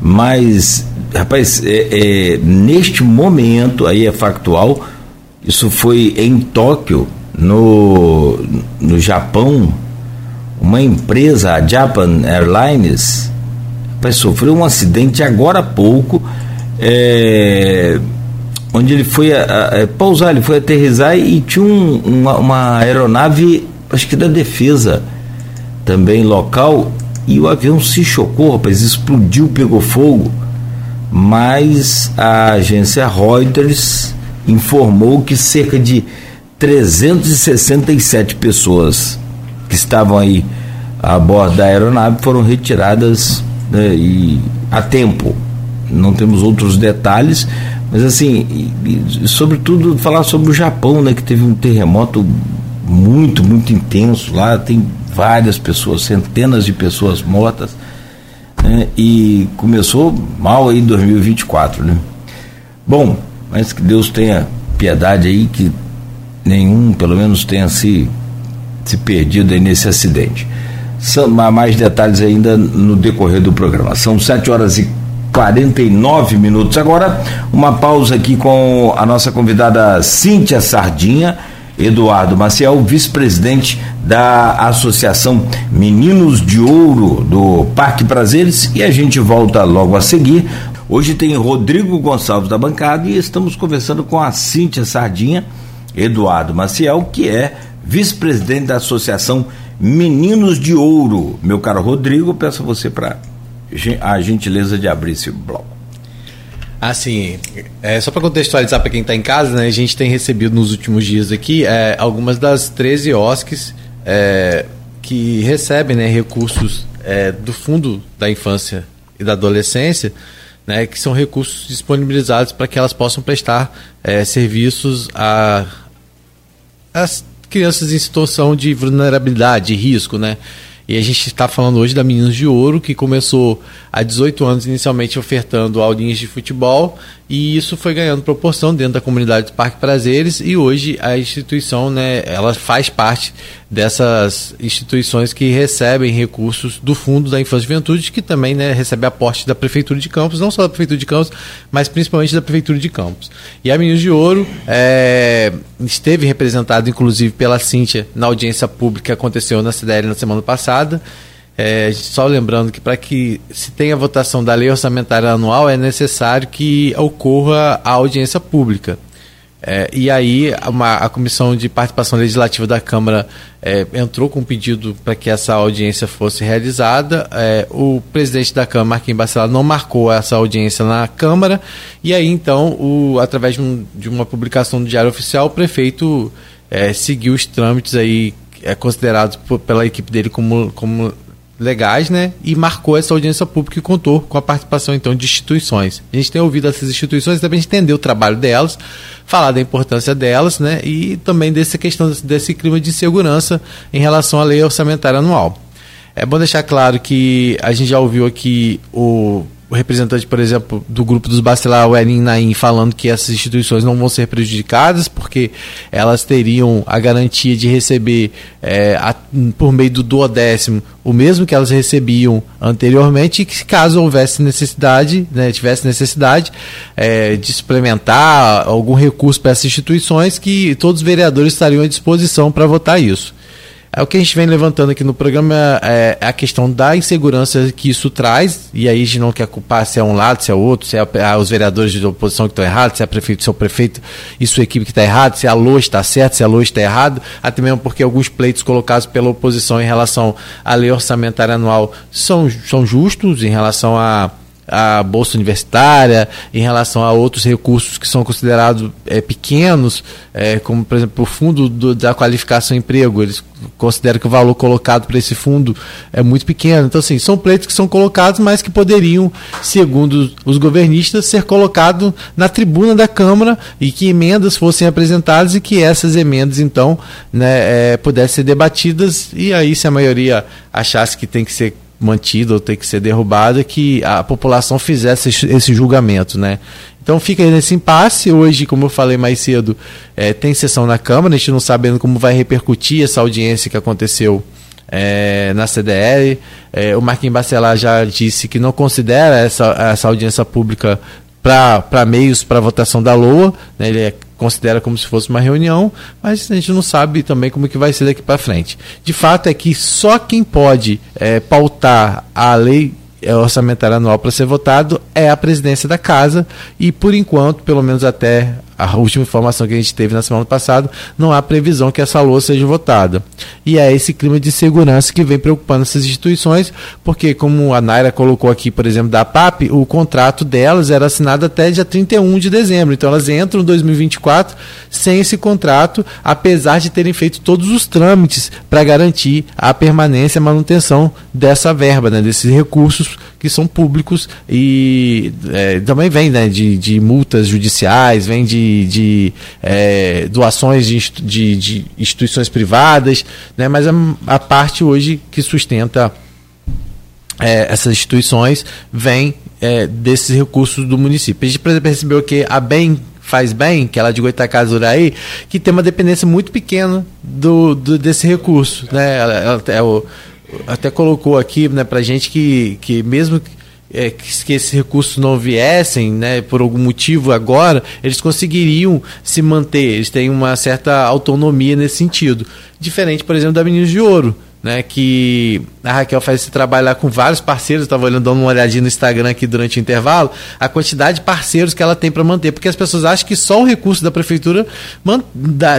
mas, rapaz, é, é, neste momento, aí é factual, isso foi em Tóquio, no, no Japão, uma empresa, a Japan Airlines, sofreu um acidente agora há pouco, é, onde ele foi a, a, é, ele foi aterrizar e tinha um, uma, uma, aeronave, acho que da defesa, também local, e o avião se chocou, rapaz, explodiu, pegou fogo. Mas a agência Reuters informou que cerca de 367 pessoas que estavam aí a bordo da aeronave foram retiradas né, e a tempo. Não temos outros detalhes, mas assim, e, e, sobretudo falar sobre o Japão, né, que teve um terremoto muito, muito intenso lá, tem várias pessoas, centenas de pessoas mortas, né, e começou mal aí 2024, né? Bom, mas que Deus tenha piedade aí, que nenhum, pelo menos, tenha se, se perdido nesse acidente. São mais detalhes ainda no decorrer do programa. São 7 horas e 49 minutos. Agora, uma pausa aqui com a nossa convidada Cíntia Sardinha, Eduardo Maciel, vice-presidente da Associação Meninos de Ouro do Parque Prazeres, e a gente volta logo a seguir. Hoje tem Rodrigo Gonçalves da bancada e estamos conversando com a Cíntia Sardinha, Eduardo Maciel, que é vice-presidente da Associação Meninos de Ouro. Meu caro Rodrigo, peço a você para a gentileza de abrir esse bloco. Assim, é, só para contextualizar para quem está em casa, né, a gente tem recebido nos últimos dias aqui é, algumas das 13 OSCs é, que recebem né, recursos é, do Fundo da Infância e da Adolescência, né, que são recursos disponibilizados para que elas possam prestar é, serviços a, as crianças em situação de vulnerabilidade, de risco, né? E a gente está falando hoje da Meninos de Ouro, que começou há 18 anos inicialmente ofertando aulinhas de futebol e isso foi ganhando proporção dentro da comunidade do Parque Prazeres e hoje a instituição, né, ela faz parte dessas instituições que recebem recursos do Fundo da Infância e Juventude, que também né, recebe aporte da Prefeitura de Campos, não só da Prefeitura de Campos, mas principalmente da Prefeitura de Campos. E a Meninos de Ouro é, esteve representado, inclusive, pela Cíntia na audiência pública que aconteceu na CDL na semana passada. É, só lembrando que para que se tenha votação da lei orçamentária anual é necessário que ocorra a audiência pública. É, e aí uma, a Comissão de Participação Legislativa da Câmara é, entrou com um pedido para que essa audiência fosse realizada. É, o presidente da Câmara, Marquinhos Bacelar, não marcou essa audiência na Câmara. E aí, então, o, através de, um, de uma publicação no Diário Oficial, o prefeito é, seguiu os trâmites aí é, considerados pela equipe dele como, como legais, né? E marcou essa audiência pública e contou com a participação então de instituições. A gente tem ouvido essas instituições também entender o trabalho delas, falar da importância delas, né? E também dessa questão desse clima de segurança em relação à lei orçamentária anual. É bom deixar claro que a gente já ouviu aqui o o representante, por exemplo, do grupo dos Bacelar, o Erin Naim, falando que essas instituições não vão ser prejudicadas porque elas teriam a garantia de receber é, a, por meio do duodécimo o mesmo que elas recebiam anteriormente e que caso houvesse necessidade, né, tivesse necessidade é, de suplementar algum recurso para essas instituições, que todos os vereadores estariam à disposição para votar isso. É, o que a gente vem levantando aqui no programa é, é, a questão da insegurança que isso traz, e aí a gente não quer culpar se é um lado, se é outro, se é a, os vereadores de oposição que estão errados, se é prefeito, se é o prefeito e sua equipe que está errado, se a LOA está certa, se a LOA está errado, até mesmo porque alguns pleitos colocados pela oposição em relação à lei orçamentária anual são, são justos em relação a a bolsa universitária, em relação a outros recursos que são considerados é, pequenos, é, como por exemplo o fundo do, da qualificação emprego, eles consideram que o valor colocado para esse fundo é muito pequeno. Então, assim, são pleitos que são colocados, mas que poderiam, segundo os governistas, ser colocados na tribuna da Câmara e que emendas fossem apresentadas e que essas emendas, então, né, é, pudessem ser debatidas e aí, se a maioria achasse que tem que ser mantida ou ter que ser derrubada, que a população fizesse esse, esse julgamento, né? Então fica nesse impasse. Hoje, como eu falei mais cedo, é, tem sessão na Câmara, a gente não sabendo como vai repercutir essa audiência que aconteceu é, na CDL. É, o Marquinhos Bacelar já disse que não considera essa, essa audiência pública para meios para votação da LOA, né? ele é, considera como se fosse uma reunião, mas a gente não sabe também como que vai ser daqui para frente. De fato é que só quem pode é, pautar a lei é, orçamentária anual para ser votado é a presidência da casa e por enquanto, pelo menos até a última informação que a gente teve na semana passada, não há previsão que essa LOA seja votada. E é esse clima de segurança que vem preocupando essas instituições, porque como a Naira colocou aqui, por exemplo, da PAP, o contrato delas era assinado até dia 31 de dezembro. Então elas entram em 2024 sem esse contrato, apesar de terem feito todos os trâmites para garantir a permanência e manutenção dessa verba, né, desses recursos que são públicos e é, também vem né, de, de multas judiciais, vem de, de é, doações de, de, de, instituições privadas, né, mas a, a parte hoje que sustenta é, essas instituições vem é, desses recursos do município. A gente percebeu que a BEM faz bem, que ela é de Goitacazuraí, que tem uma dependência muito pequena do, do desse recurso. Né? Ela, ela, ela, até colocou aqui né, para gente que, que mesmo é, que, que, esses recursos não viessem, né, por algum motivo agora, eles conseguiriam se manter, eles têm uma certa autonomia nesse sentido. Diferente, por exemplo, da Meninos de Ouro, né, que a Raquel faz esse trabalho lá com vários parceiros, estava olhando dando uma olhadinha no Instagram aqui durante o intervalo, a quantidade de parceiros que ela tem para manter, porque as pessoas acham que só o recurso da prefeitura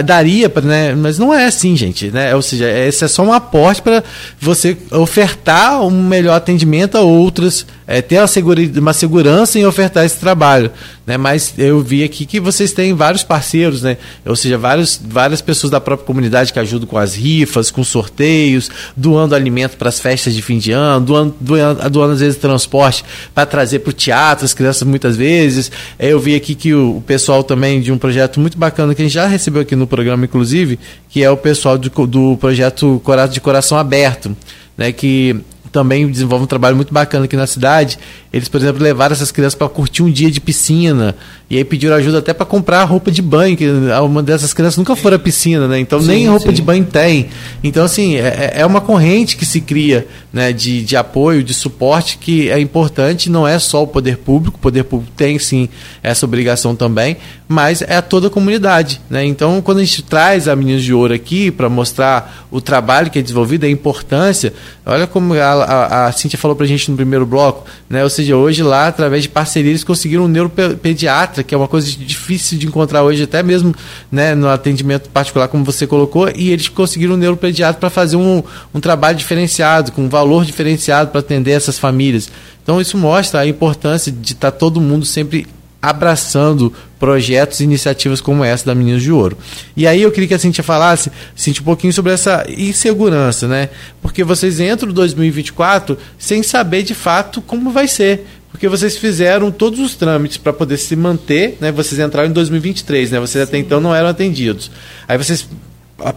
daria, né, mas não é assim, gente, né, ou seja, esse é só um aporte para você ofertar um melhor atendimento a outras, é, ter uma, segura, uma segurança em ofertar esse trabalho, né, mas eu vi aqui que vocês têm vários parceiros, né, ou seja, vários, várias pessoas da própria comunidade que ajudam com as rifas, com sorteios, doando alimento para as festas de fim de ano, doando, doando, doando às vezes transporte para trazer para o teatro, as crianças muitas vezes. É, eu vi aqui que o, o, pessoal também de um projeto muito bacana que a gente já recebeu aqui no programa, inclusive, que é o pessoal do, do projeto de Coração Aberto. Né, que também desenvolve um trabalho muito bacana aqui na cidade. Eles, por exemplo, levaram essas crianças para curtir um dia de piscina e aí pediram ajuda até para comprar roupa de banho, que uma dessas crianças nunca foi à piscina, né? Então sim, nem roupa sim. de banho tem. Então, assim, é, é, é uma corrente que se cria né, de, de apoio, de suporte, que é importante, não é só o poder público, o poder público tem sim essa obrigação também, mas é a toda a comunidade. Né? Então, quando a gente traz a Meninos de Ouro aqui para mostrar o trabalho que é desenvolvido, a importância, olha como a, a, a Cíntia falou para a gente no primeiro bloco, né? ou seja, hoje lá, através de parceria, eles conseguiram um neuropediatra, que é uma coisa difícil de encontrar hoje, até mesmo né, no atendimento particular, como você colocou, e eles conseguiram um neuropediatra para fazer um, um trabalho diferenciado, com um valor diferenciado para atender essas famílias. Então, isso mostra a importância de estar tá todo mundo sempre abraçando projetos e iniciativas como essa da Meninos de Ouro. E aí eu queria que a Cintia falasse, Cintia, um pouquinho sobre essa insegurança, né? Porque vocês entram em 2024 sem saber de fato como vai ser. Porque vocês fizeram todos os trâmites para poder se manter, né? Vocês entraram em 2023, né? Vocês Sim. até então não eram atendidos. Aí vocês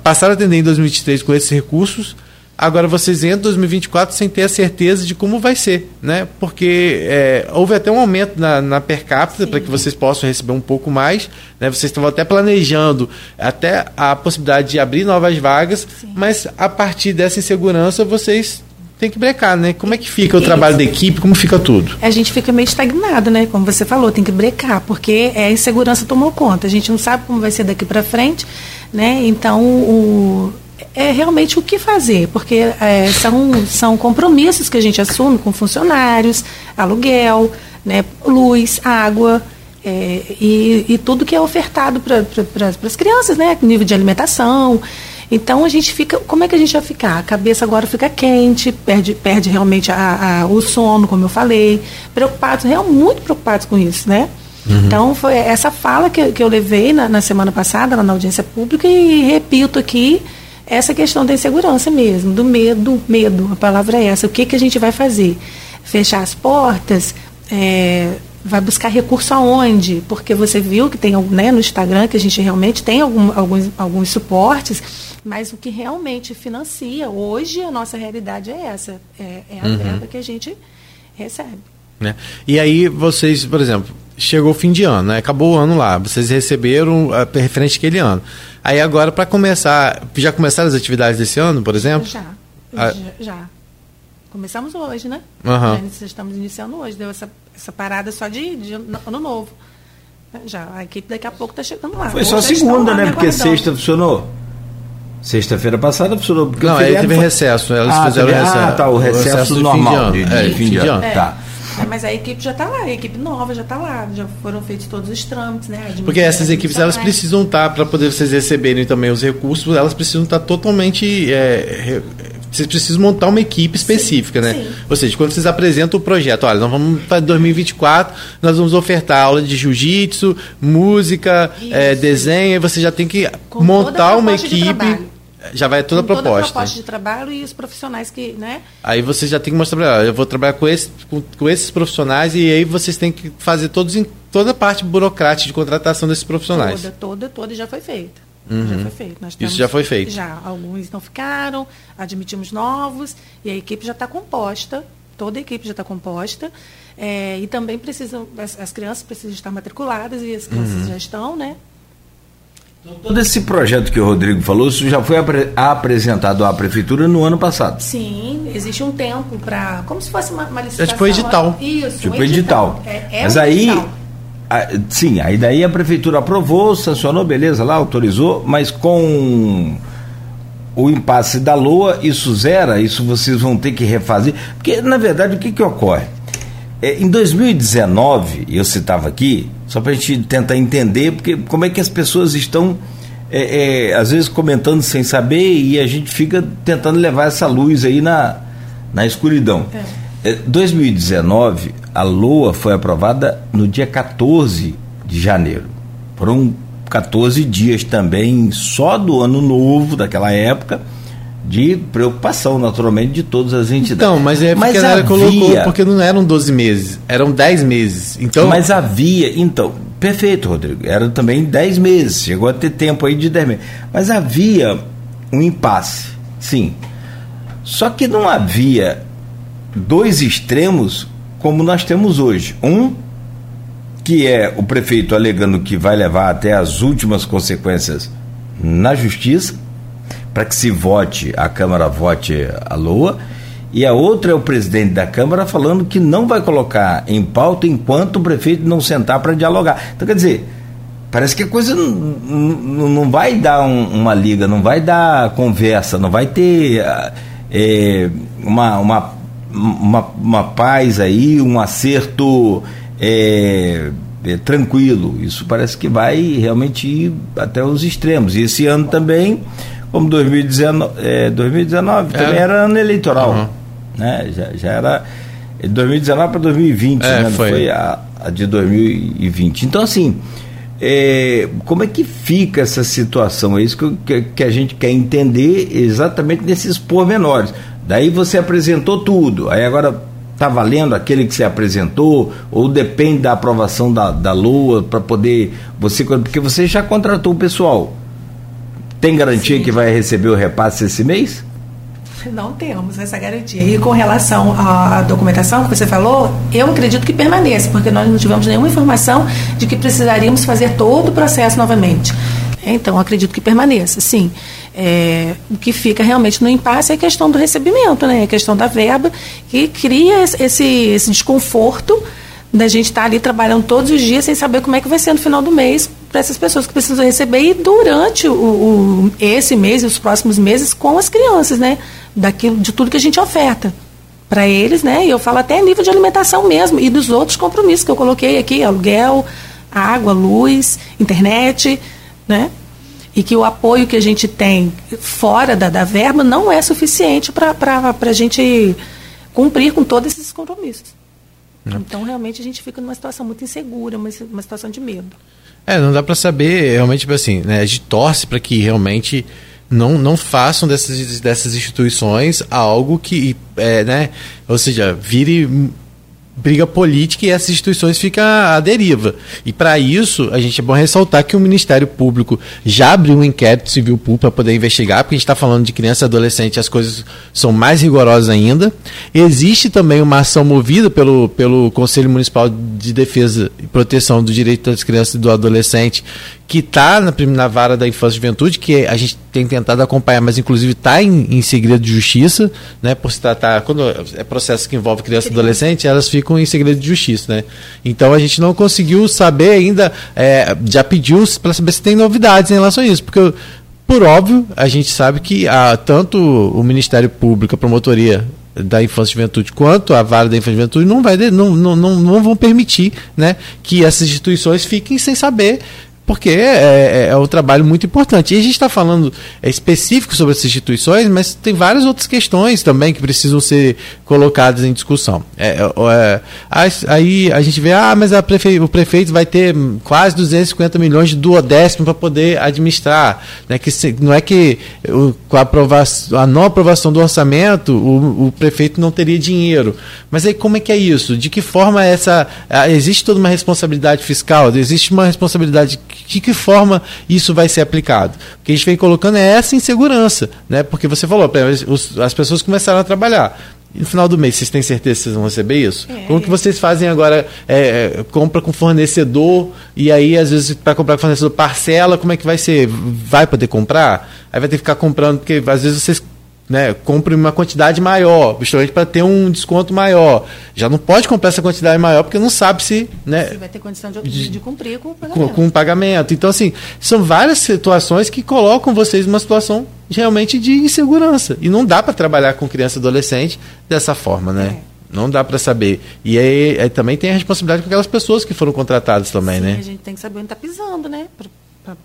passaram a atender em 2023 com esses recursos, Agora vocês entram em 2024 sem ter a certeza de como vai ser, né? Porque é, houve até um aumento na, na per capita para que vocês possam receber um pouco mais, né? Vocês estavam até planejando até a possibilidade de abrir novas vagas, Sim. mas a partir dessa insegurança vocês têm que brecar, né? Como é que fica o trabalho da equipe? Como fica tudo? A gente fica meio estagnado, né? Como você falou, tem que brecar, porque é, a insegurança tomou conta. A gente não sabe como vai ser daqui para frente, né? Então o é realmente o que fazer, porque é, são, são compromissos que a gente assume com funcionários, aluguel, né, luz, água. É, e, e, tudo que é ofertado para pra, as crianças, né? Nível de alimentação. Então a gente fica. Como é que a gente vai ficar? A cabeça agora fica quente, perde, perde realmente a, a, o sono, como eu falei. Preocupados, realmente muito preocupados com isso, né? Uhum. Então foi essa fala que, que eu levei na, na semana passada, lá na audiência pública, e repito aqui essa questão da insegurança mesmo, do medo, medo, a palavra é essa. O que, que a gente vai fazer? Fechar as portas? É, vai buscar recurso aonde? Porque você viu que tem né, no Instagram que a gente realmente tem algum, alguns, alguns suportes, mas o que realmente financia hoje a nossa realidade é essa, é, é a uhum. verba que a gente recebe. Né? E aí vocês, por exemplo, chegou o fim de ano, né? acabou o ano lá, vocês receberam a uh, referente àquele ano. Aí agora, para começar, já começaram as atividades desse ano, por exemplo? Já, ah. já. Começamos hoje, né? Uhum. Já estamos iniciando hoje, deu essa, essa parada só de, de ano novo. Já, a equipe daqui a pouco está chegando lá. Foi só segunda, né? Porque sexta funcionou. Sexta-feira passada funcionou. Não, aí teve foi... recesso. Elas ah, fizeram teve... recesso. Ah, tá, o recesso, o recesso normal. De, de, é, fim de ano. Fim de ano. É. Tá. Né, Mas a equipe já está lá, a equipe nova já está lá, já foram feitos todos os trâmites, né? Porque essas equipes elas precisam estar para poder vocês receberem também os recursos, elas precisam estar totalmente é, vocês precisam montar uma equipe específica, né? sim. Ou seja, quando vocês apresentam o projeto, olha, nós vamos para 2024, nós vamos ofertar aula de jiu-jitsu, música, é, desenho, e você já tem que Com montar uma equipe. Já vai toda a Com toda a proposta. proposta de trabalho e os profissionais que, né? Aí você já tem que mostrar pra ela, eu vou trabalhar com, esse, com, com esses profissionais e aí vocês têm que fazer todos em toda a parte burocrática de contratação desses profissionais. Toda, toda, toda já foi feita. Já foi feito. Nós temos- já foi feito. Já. Alguns não ficaram, admitimos novos, e a equipe já está composta, toda a equipe já está composta. é, e também precisam, as, as crianças precisam estar matriculadas, e as crianças já estão, né? Todo esse projeto que o Rodrigo falou, isso já foi apre- apresentado à prefeitura no ano passado. Sim, existe um tempo para. Como se fosse uma, uma licitação. tipo edital. Isso, Tipo um edital. É, é Mas um aí. edital. a- sim, aí daí a prefeitura aprovou, sancionou, beleza, lá autorizou, mas com o impasse da LOA, isso zera, isso vocês vão ter que refazer. Porque, na verdade, o que, que ocorre? É, em 2019, eu citava aqui, só para a gente tentar entender, porque como é que as pessoas estão, é, é, às vezes, comentando sem saber e a gente fica tentando levar essa luz aí na, na escuridão. É, 2019, a LOA foi aprovada no dia 14 de janeiro. Foram 14 dias também, só do ano novo, daquela época, de preocupação, naturalmente, de todas as entidades. Então, mas é porque ela havia- colocou, porque não eram 12 meses, eram 10 meses. Então, mas havia, então, perfeito, Rodrigo. Era também 10 meses, chegou a ter tempo aí de 10 meses. Mas havia um impasse, sim. Só que não havia dois extremos como nós temos hoje. Um, que é o prefeito alegando que vai levar até as últimas consequências na justiça, para que se vote, a Câmara vote a LOA, e a outra é o presidente da Câmara falando que não vai colocar em pauta enquanto o prefeito não sentar para dialogar. Então, quer dizer, parece que a coisa não, não, vai dar um- uma liga, não vai dar conversa, não vai ter é, uma, uma, uma, uma paz aí, um acerto é, é, tranquilo. Isso parece que vai realmente ir até os extremos. E esse ano também, como 2019, é, 2019 É. também era ano eleitoral. Uhum. Né? Já, já era de 2019 para 2020, É, né? Foi. foi a, a de 2020. Então, assim, é, como é que fica essa situação? É isso que, que, que a gente quer entender exatamente nesses pormenores. Daí você apresentou tudo, aí agora está valendo aquele que você apresentou, ou depende da aprovação da, da LOA para poder. você Porque você já contratou o pessoal. Tem garantia Sim. que vai receber o repasse esse mês? Não temos essa garantia. E com relação à documentação que você falou, eu acredito que permaneça, porque nós não tivemos nenhuma informação de que precisaríamos fazer todo o processo novamente. Então, acredito que permaneça, sim. É, o que fica realmente no impasse é a questão do recebimento, né? a questão da verba, que cria esse, esse, desconforto da gente estar ali trabalhando todos os dias sem saber como é que vai ser no final do mês para essas pessoas que precisam receber e durante o, o- esse mês e os próximos meses com as crianças, né? Daquilo, de tudo que a gente oferta para eles, né? E eu falo até nível de alimentação mesmo e dos outros compromissos que eu coloquei aqui, aluguel, água, luz, internet, né? E que o apoio que a gente tem fora da, da verba não é suficiente para a gente cumprir com todos esses compromissos. Então, realmente, a gente fica numa situação muito insegura, uma, uma situação de medo. É, não dá pra saber, realmente, tipo assim, né? A gente torce para que realmente não, não façam dessas, dessas instituições algo que, é, né? Ou seja, vire briga política e essas instituições ficam à deriva. E para isso, a gente é bom ressaltar que o Ministério Público já abriu um inquérito civil público para poder investigar, porque a gente está falando de criança e adolescente, as coisas são mais rigorosas ainda. Existe também uma ação movida pelo, pelo Conselho Municipal de Defesa e Proteção do Direito das Crianças e do Adolescente, que está na, na vara da infância e juventude, que a gente tem tentado acompanhar, mas inclusive está em, em segredo de justiça, né? Por se tratar, quando é processo que envolve criança e adolescente, elas ficam em segredo de justiça, né? Então a gente não conseguiu saber ainda, é, já pediu para saber se tem novidades em relação a isso, porque por óbvio, a gente sabe que ah, tanto o Ministério Público, a promotoria da Infância e Juventude quanto a Vara da Infância e Juventude não, vai, não, não, não vão permitir né, que essas instituições fiquem sem saber porque é, é, é, um trabalho muito importante. E a gente está falando é, específico sobre essas instituições, mas tem várias outras questões também que precisam ser colocadas em discussão. É, é, é aí a gente vê, ah, mas prefe... o prefeito vai ter quase 250 milhões de duodécimo para poder administrar. Né? Que se... Não é que o, com a, aprovação, a não aprovação do orçamento o, o, prefeito não teria dinheiro. Mas aí como é que é isso? De que forma essa. Existe toda uma responsabilidade fiscal? Existe uma responsabilidade de que forma isso vai ser aplicado? O que a gente vem colocando é essa insegurança, né? Porque você falou, as pessoas começaram a trabalhar. E no final do mês, vocês têm certeza que vocês vão receber isso? É. Como que vocês fazem agora? É, é, compra com fornecedor e aí, às vezes, para comprar com fornecedor, parcela, como é que vai ser? Vai poder comprar? Aí vai ter que ficar comprando, porque às vezes vocês né, compre uma quantidade maior, justamente para ter um desconto maior. Já não pode comprar essa quantidade maior porque não sabe se. Né, se vai ter condição de, de, de cumprir com o pagamento. Com, com o pagamento. Então, assim, são várias situações que colocam vocês numa situação realmente de insegurança. E não dá para trabalhar com criança e adolescente dessa forma, né? É. Não dá para saber. E aí, aí, também tem a responsabilidade com aquelas pessoas que foram contratadas também, Sim, né? A gente tem que saber onde está pisando, né? Para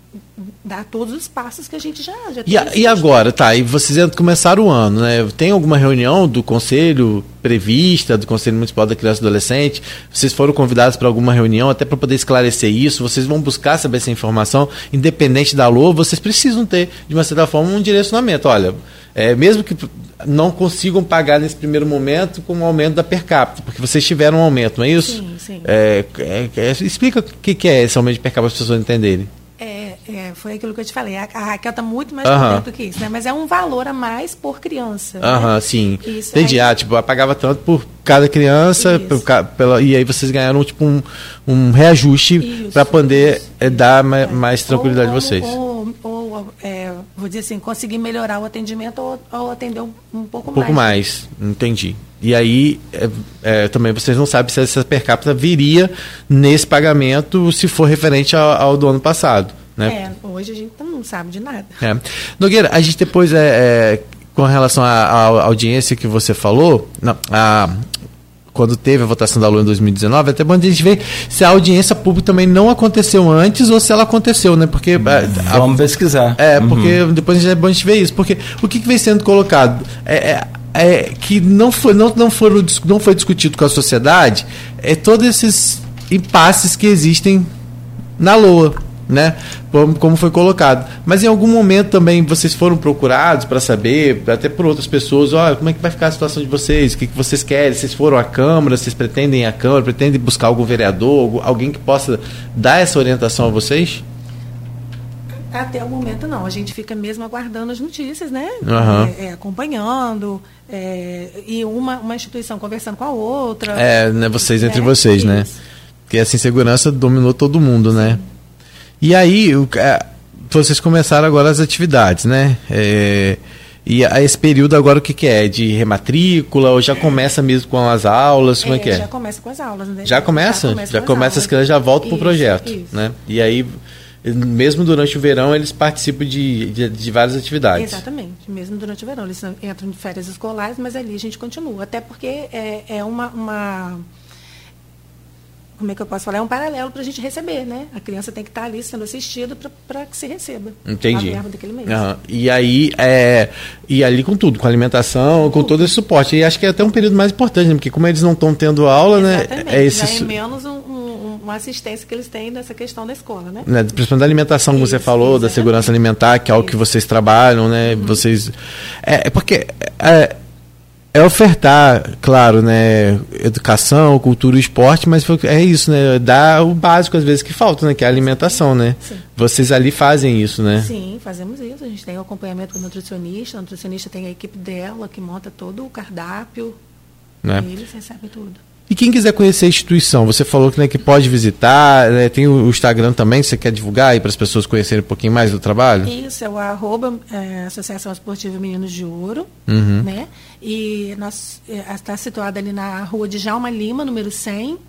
dar todos os passos que a gente já, já e, e agora, tá, e vocês começaram o ano, né? Tem alguma reunião do conselho prevista, do Conselho Municipal da Criança e Adolescente? Vocês foram convidados para alguma reunião até para poder esclarecer isso? Vocês vão buscar saber essa informação, independente da LOA, vocês precisam ter, de uma certa forma, um direcionamento. Olha, é, mesmo que não consigam pagar nesse primeiro momento com o aumento da per capita, porque vocês tiveram um aumento, não é isso? Sim, sim. É, é, é explica o que, que é esse aumento de per capita para as pessoas entenderem. É, foi aquilo que eu te falei. A, a Raquel está muito mais por dentro que isso, né? Mas é um valor a mais por criança. Né? Aham, né? sim. Isso, Entendi. Aí... Ah, tipo, pagava tanto por cada criança, por, pela, e aí vocês ganharam tipo um, um reajuste para poder é, dar mais, mais tranquilidade a vocês. Ou, ou é, vou dizer assim, conseguir melhorar o atendimento ou, ou atender um, um pouco mais. Um pouco mais, entendi. E aí, é, é, também vocês não sabem se essa per capita viria nesse pagamento se for referente ao, ao do ano passado. Né? É, hoje a gente não sabe de nada. É. Nogueira, a gente depois, é, é com relação à, audiência que você falou, não, a, quando teve a votação da Lua em 2019, até bom a gente ver se a audiência pública também não aconteceu antes ou se ela aconteceu, né? Porque. Vamos a, pesquisar. É, porque uhum. depois é bom a gente ver isso. Porque o que, que vem sendo colocado? É, é, é, que não foi, não, não, foram, não foi discutido com a sociedade é todos esses impasses que existem na Lua né? Como foi colocado. Mas em algum momento também vocês foram procurados para saber, até por outras pessoas, olha, como é que vai ficar a situação de vocês? O que, que vocês querem? Vocês foram à Câmara? Vocês pretendem à Câmara? Pretendem buscar algum vereador? Alguém que possa dar essa orientação a vocês? Até o momento não, a gente fica mesmo aguardando as notícias, né? Uhum. É, é, acompanhando, é, e uma, uma instituição conversando com a outra. É, né, vocês entre vocês, né? isso. né? Porque essa insegurança dominou todo mundo, né? Sim. E aí, o, é, vocês começaram agora as atividades, né? É, e a esse período agora o que, que, é? De rematrícula ou já começa mesmo com as aulas? Como é, é que é? Já começa com as aulas, né? Já começa? Já começa, já começa as, crianças já voltam para o projeto, isso. né? E aí, mesmo durante o verão, eles participam de, de, de, várias atividades. Exatamente, mesmo durante o verão. Eles entram de férias escolares, mas ali a gente continua. Até porque é, é uma, uma como é que eu posso falar? É um paralelo para a gente receber, né? A criança tem que estar tá ali sendo assistida para que se receba Entendi. a verba daquele mês. Uhum. E aí, é, e ali com tudo, com alimentação, com, todo esse suporte. E acho que é até um período mais importante, né? porque como eles não estão tendo aula, né? Exatamente. né? É esse... Já é menos um, um, uma assistência que eles têm nessa questão da escola, né? né? Principalmente da alimentação, como isso, você falou, da segurança alimentar, que é algo que vocês trabalham, né? Uhum. Vocês. É, é porque. É, é ofertar, claro, né, educação, cultura e esporte, mas é isso, né, dar o básico às vezes que falta, né, que é a alimentação, né. Sim. Vocês ali fazem isso, né? Sim, fazemos isso. A gente tem o acompanhamento com o nutricionista, a nutricionista tem a equipe dela que monta todo o cardápio, né? e eles recebem tudo. E quem quiser conhecer a instituição, você falou que, né, que pode visitar, né, tem o Instagram também, você quer divulgar aí para as pessoas conhecerem um pouquinho mais do trabalho? Isso, é o arroba é, Associação Esportiva Meninos de Ouro, uhum. né? E nós é, está situado ali na rua de Jalma Lima, número 100,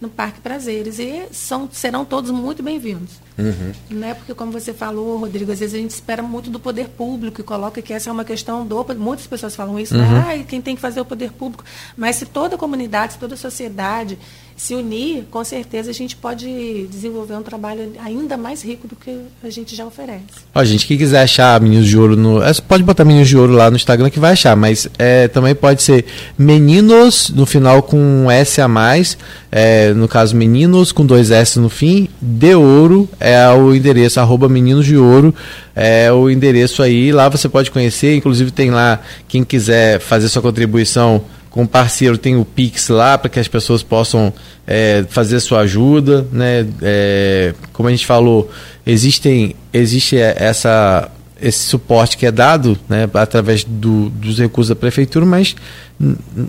no Parque Prazeres. E são, serão todos muito bem-vindos. Uhum. Né? Porque, como você falou, Rodrigo, às vezes a gente espera muito do poder público e coloca que essa é uma questão do. Muitas pessoas falam isso, né? uhum. né? ah, quem tem que fazer é o poder público. Mas se toda a comunidade, se toda a sociedade se unir, com certeza a gente pode desenvolver um trabalho ainda mais rico do que a gente já oferece. Ó, gente, quem quiser achar Meninos de Ouro no. É, pode botar Meninos de Ouro lá no Instagram que vai achar, mas é, também pode ser Meninos no final com um S a mais. É, no caso, Meninos com dois S no fim. De Ouro é o endereço, arroba Meninos de Ouro é o endereço aí. Lá você pode conhecer, inclusive tem lá quem quiser fazer sua contribuição com parceiro tem o Pix lá para que as pessoas possam é, fazer sua ajuda, né? É, como a gente falou, existem, existe essa, esse suporte que é dado né, através do, dos recursos da prefeitura, mas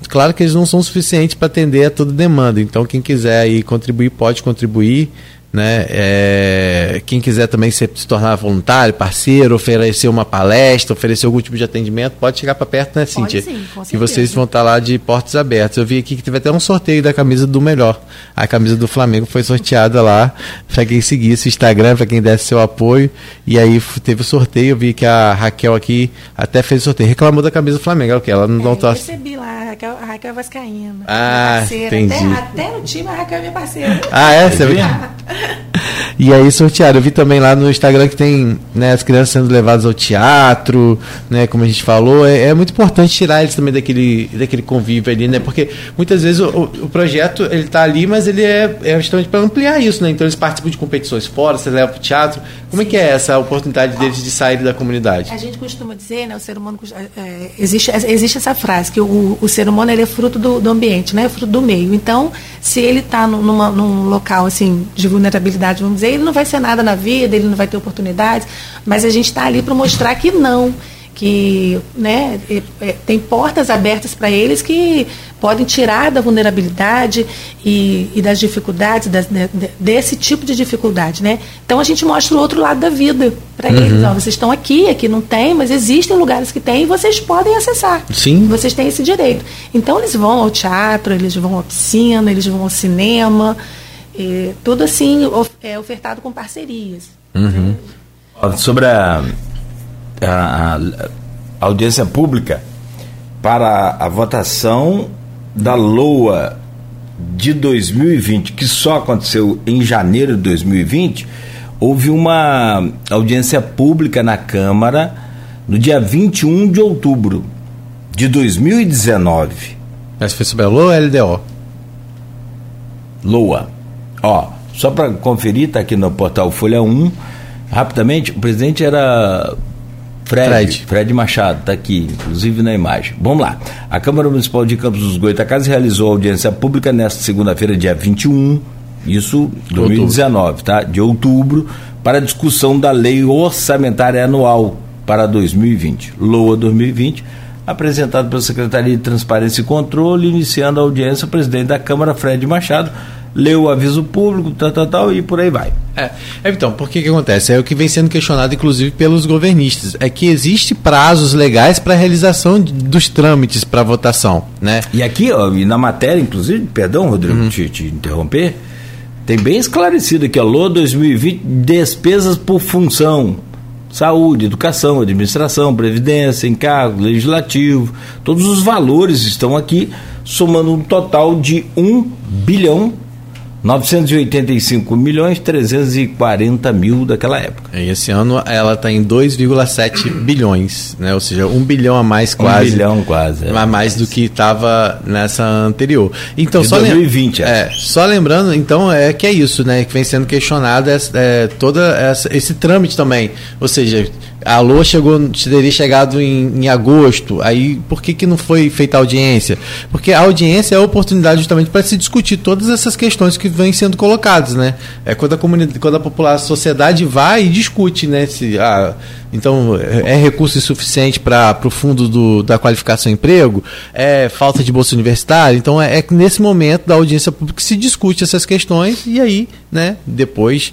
claro que eles não são suficientes para atender a toda demanda. Então, quem quiser aí contribuir, pode contribuir. Né? É, quem quiser também se, se, tornar voluntário, parceiro, oferecer uma palestra, oferecer algum tipo de atendimento, pode chegar para perto, né, Cíntia? Pode sim, com que vocês vão estar tá lá de portas abertas. Eu vi aqui que teve até um sorteio da camisa do melhor. A camisa do Flamengo foi sorteada lá para quem seguisse o Instagram, para quem desse seu apoio. E aí teve o sorteio. Eu vi que a Raquel aqui até fez o sorteio. Reclamou da camisa do Flamengo. É o que? Ela não, é, não Eu recebi lá, a Raquel, a Raquel Vascaína. Ah, entendi. Até, até, no time a Raquel é minha parceira. Ah, é? Você viu? E aí sortearam. Eu vi também lá no Instagram que tem né, as crianças sendo levadas ao teatro, né? Como a gente falou. É, é muito importante tirar eles também daquele, daquele convívio ali, né? Porque muitas vezes o, o projeto ele tá ali, mas ele é, é justamente para ampliar isso, né? Então eles participam de competições fora, você leva para o teatro. Como é que é essa oportunidade deles de sair da comunidade? A gente costuma dizer, né? O ser humano é existe, existe essa frase que o, o ser humano ele é fruto do, do ambiente, né? É fruto do meio. Então, se ele está num local assim de vulnerabilidade, vamos dizer, ele não vai ser nada na vida, ele não vai ter oportunidades, mas a gente está ali para mostrar que não, que né, é, é, tem portas abertas para eles que podem tirar da vulnerabilidade e, e das dificuldades, das, né, desse tipo de dificuldade. Né? Então a gente mostra o outro lado da vida para uhum. eles. Ó, vocês estão aqui, aqui não tem, mas existem lugares que tem e vocês podem acessar. Sim. Vocês têm esse direito. Então eles vão ao teatro, eles vão à piscina, eles vão ao cinema. É, tudo assim of, é ofertado com parcerias. Uhum. Sobre a, a, a, audiência pública para a votação da LOA de 2020, que só aconteceu em janeiro de 2020, houve uma audiência pública na Câmara no dia 21 de outubro de 2019. Mas foi sobre a LOA ou LDO? LOA. Ó, só para conferir, está aqui no portal Folha 1. Rapidamente, o presidente era Fred, Fred, Fred Machado, está aqui, inclusive na imagem. Vamos lá. A Câmara Municipal de Campos dos Goitacazes realizou audiência pública nesta segunda-feira, dia 21, isso 2019, tá? De outubro, para discussão da Lei Orçamentária Anual para 2020, LOA 2020, apresentado pela Secretaria de Transparência e Controle, iniciando a audiência o presidente da Câmara, Fred Machado leu o aviso público, tal, tal, tal, e por aí vai. É, é então, por que que acontece? É o que vem sendo questionado, inclusive, pelos governistas. É que existe prazos legais para a realização de, dos trâmites para votação, né? E aqui, ó, e na matéria, inclusive, perdão, Rodrigo, uhum. te, te interromper, tem bem esclarecido aqui, ó, LO 2020, despesas por função. Saúde, educação, administração, previdência, encargo, legislativo, todos os valores estão aqui, somando um total de 1 bilhão 985 milhões 340 mil daquela época. E esse ano ela está em 2,7 bilhões, né? Ou seja, um bilhão a mais quase. Um bilhão quase. É. A mais do que estava nessa anterior. Então De só 2020. Lem é, só lembrando, então é que é isso, né? Que vem sendo questionado é, é, toda essa, esse trâmite também. Ou seja, a Lua chegou, teria chegado em, em, agosto, aí por que, que não foi feita a audiência? Porque a audiência é a oportunidade justamente para se discutir todas essas questões que vêm sendo colocadas, né? É quando a comunidade, quando a população, a sociedade vai e discute, né? Se, ah, então, é recurso insuficiente para o fundo do, da qualificação emprego? É falta de bolsa universitária? Então, é, é nesse momento da audiência pública que se discute essas questões e aí, né, depois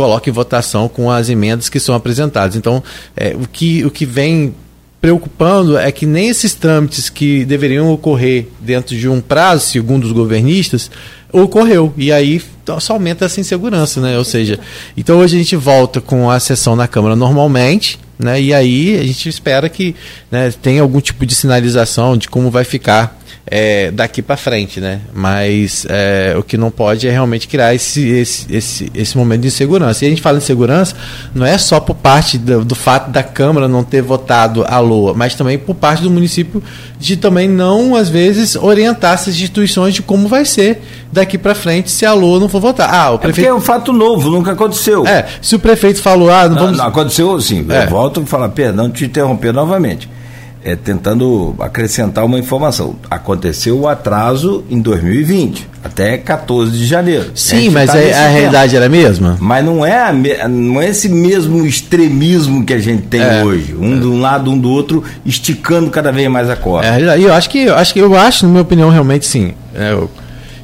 coloque em votação com as emendas que são apresentadas. Então, é, o, que, o que vem preocupando é que nem esses trâmites que deveriam ocorrer dentro de um prazo, segundo os governistas, ocorreu. E aí só aumenta essa insegurança, né? Ou seja, então hoje a gente volta com a sessão na Câmara normalmente, né? E aí a gente espera que né, tenha algum tipo de sinalização de como vai ficar é, daqui para frente, né? Mas é, o que não pode é realmente criar esse, esse, esse, esse momento de insegurança. E a gente fala em segurança não é só por parte do, do, fato da Câmara não ter votado a LOA, mas também por parte do município de também não, às vezes, orientar essas instituições de como vai ser daqui para frente se a LOA não for votar. Ah, o prefeito... É, é um fato novo, nunca aconteceu. É, se o prefeito falou, ah, não, não vamos... Não, aconteceu sim, é. eu volto a falar, perdão te interromper novamente é, tentando acrescentar uma informação. Aconteceu o atraso em 2020, até 14 de janeiro. Sim, mas tá a, a realidade era a mesma? Mas não é, a, não é esse mesmo extremismo que a gente tem é, hoje. Um é. de um lado, um do outro, esticando cada vez mais a corda. É, eu acho que eu acho que eu acho, na minha opinião, realmente sim. É, eu,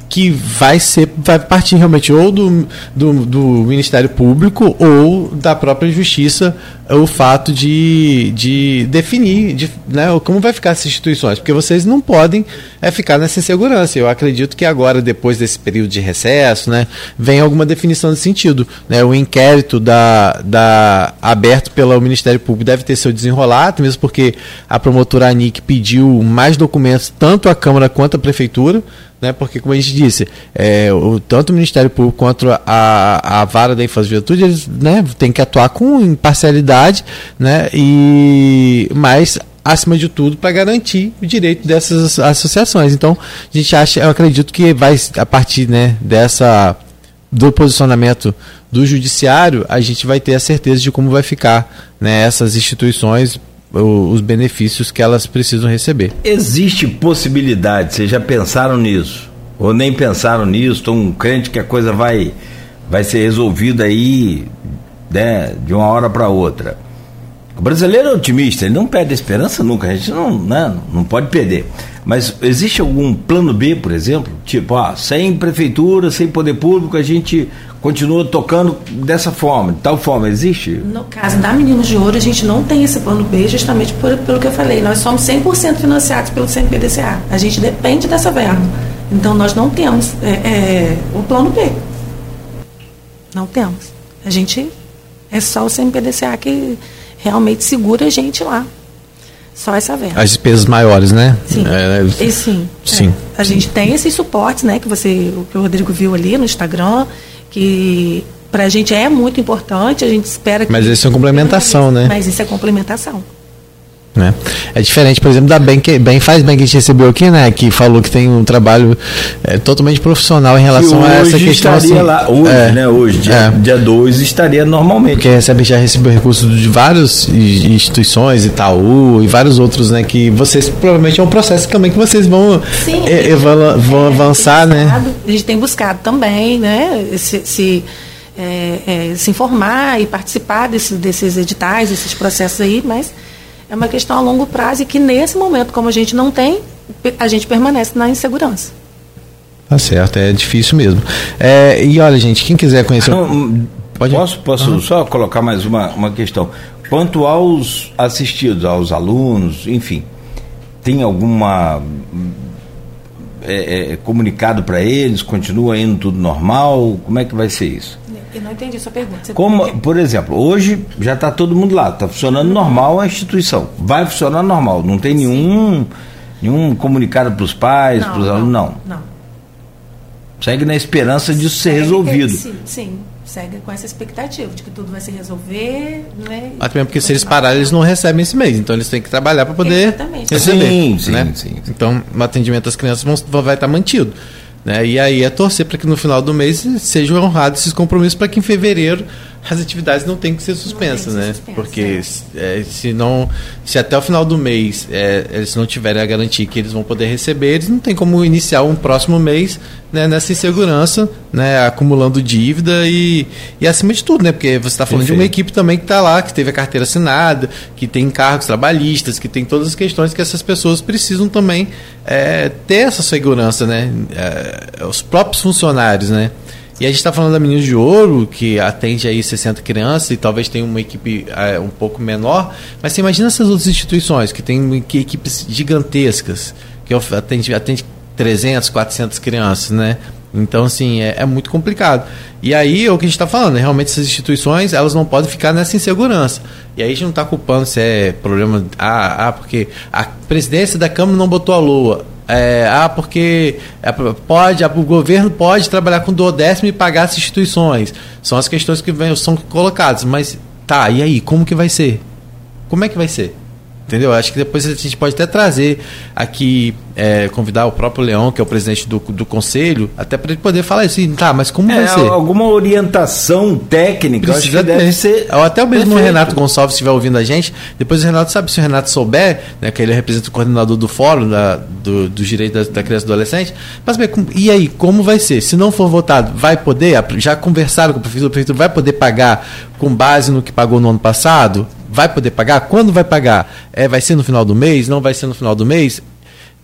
que vai ser vai partir realmente ou do, do, do, Ministério Público ou da própria Justiça o fato de, de definir de, né, como vai ficar essas instituições, porque vocês não podem é, ficar nessa insegurança. Eu acredito que agora, depois desse período de recesso, né, vem alguma definição nesse sentido. Né, o inquérito da, da, aberto pelo Ministério Público deve ter seu desenrolado, mesmo porque a promotora ANIC pediu mais documentos, tanto à Câmara quanto à Prefeitura né? Porque, como a gente disse, é, o, tanto o Ministério Público quanto a, a vara da infância e juventude, eles né, têm que atuar com imparcialidade, né? E, mas acima de tudo para garantir o direito dessas associações. Então, a gente acha, eu acredito que vai a partir, né, dessa do posicionamento do judiciário, a gente vai ter a certeza de como vai ficar né, essas instituições os benefícios que elas precisam receber. Existe possibilidade, vocês já pensaram nisso? Ou nem pensaram nisso? Estão crente que a coisa vai, vai ser resolvida aí né, de uma hora para outra. O brasileiro é otimista, ele não perde a esperança nunca, a gente não, né, não pode perder. Mas existe algum plano B, por exemplo? Tipo, ah, sem prefeitura, sem poder público, a gente continua tocando dessa forma, de tal forma, existe? No caso da Meninos de Ouro, a gente não tem esse plano B, justamente por, pelo que eu falei. Nós somos 100% financiados pelo CNPDCA. A gente depende dessa verba. Então, nós não temos é, é, o plano B. Não temos. A gente é só o CNPDCA que realmente segura a gente lá. Só essa verba. As despesas maiores, né? Sim. É, é e sim. sim. É. A gente tem esses suportes, né? Que você, o que o Rodrigo viu ali no Instagram, que para a gente é muito importante, a gente espera que. Mas isso é complementação, né? Mas isso é complementação. Né? É diferente, por exemplo, da Bem, Bem Faz Bem que a gente recebeu aqui, né? Que falou que tem um trabalho é, totalmente profissional em relação a essa questão. Assim, lá, hoje, é, né? Hoje, dia 2, é. estaria normalmente. Porque recebe, já recebeu recursos de várias instituições, Itaú e vários outros, né? Que vocês provavelmente é um processo também que vocês vão, Sim, é, vão é, avançar, né? A gente tem buscado também, né? Se, se, é, se informar e participar desse, desses editais, desses processos aí, mas é uma questão a longo prazo e que nesse momento, como a gente não tem, a gente permanece na insegurança. Tá certo, é difícil mesmo. É, e olha, gente, quem quiser conhecer. Não, Pode? Posso, posso uhum. só colocar mais uma, uma questão? Quanto aos assistidos, aos alunos, enfim, tem alguma. É, é, comunicado para eles? Continua indo tudo normal? Como é que vai ser isso? Eu não entendi sua pergunta. Você Como, por exemplo, hoje já está todo mundo lá, está funcionando normal a instituição. Vai funcionar normal, não tem nenhum, nenhum comunicado para os pais, para os alunos, não. Não. Segue na esperança disso ser resolvido. Sim, sim, segue com essa expectativa de que tudo vai se resolver. Né? Mas também porque se eles pararem, eles não recebem esse mês. Então eles têm que trabalhar para poder Exatamente. receber. Sim, sim, né? sim, sim, Então o atendimento às crianças vão, vai estar mantido. Né? E aí é torcer para que no final do mês sejam honrados esses compromissos para que em fevereiro as atividades não tenham que ser suspensas, né? Suspensa, Porque é. É, se não, se até o final do mês é, eles não tiverem a garantia que eles vão poder receber, eles não tem como iniciar um próximo mês né, nessa insegurança, né, acumulando dívida e, e acima de tudo, né? Porque você está falando Perfeito. de uma equipe também que está lá, que teve a carteira assinada, que tem encargos trabalhistas, que tem todas as questões que essas pessoas precisam também é, ter essa segurança, né? É, os próprios funcionários, né? E a gente está falando da Meninos de Ouro, que atende aí 60 crianças e talvez tenha uma equipe é, um pouco menor, mas você imagina essas outras instituições que têm equipes gigantescas, que atende, atende 300, 400 crianças, né? Então, assim, é, é, muito complicado. E aí, é o que a gente está falando, né? realmente essas instituições, elas não podem ficar nessa insegurança. E aí a gente não está culpando se é problema... Ah, ah, porque a presidência da Câmara não botou a lua. É, ah, porque é, pode, o governo pode trabalhar com duodécimo e pagar as instituições. São as questões que vem, são colocadas. Mas tá, e aí, como que vai ser? Como é que vai ser? Entendeu? Acho que depois a gente pode até trazer aqui, é, convidar o próprio Leão, que é o presidente do, do conselho, até para ele poder falar assim, tá, mas como é, vai ser? Alguma orientação técnica, Precisa acho que deve ser. Ou até o mesmo perfeito. Renato Gonçalves estiver ouvindo a gente, depois o Renato sabe, se o Renato souber, né, que ele representa o coordenador do fórum da, do, do direito da, da criança e do adolescente, mas e aí, como vai ser? Se não for votado, vai poder? Já conversaram com o prefeito, o prefeito vai poder pagar com base no que pagou no ano passado? Vai poder pagar? Quando vai pagar? É, vai ser no final do mês? Não vai ser no final do mês?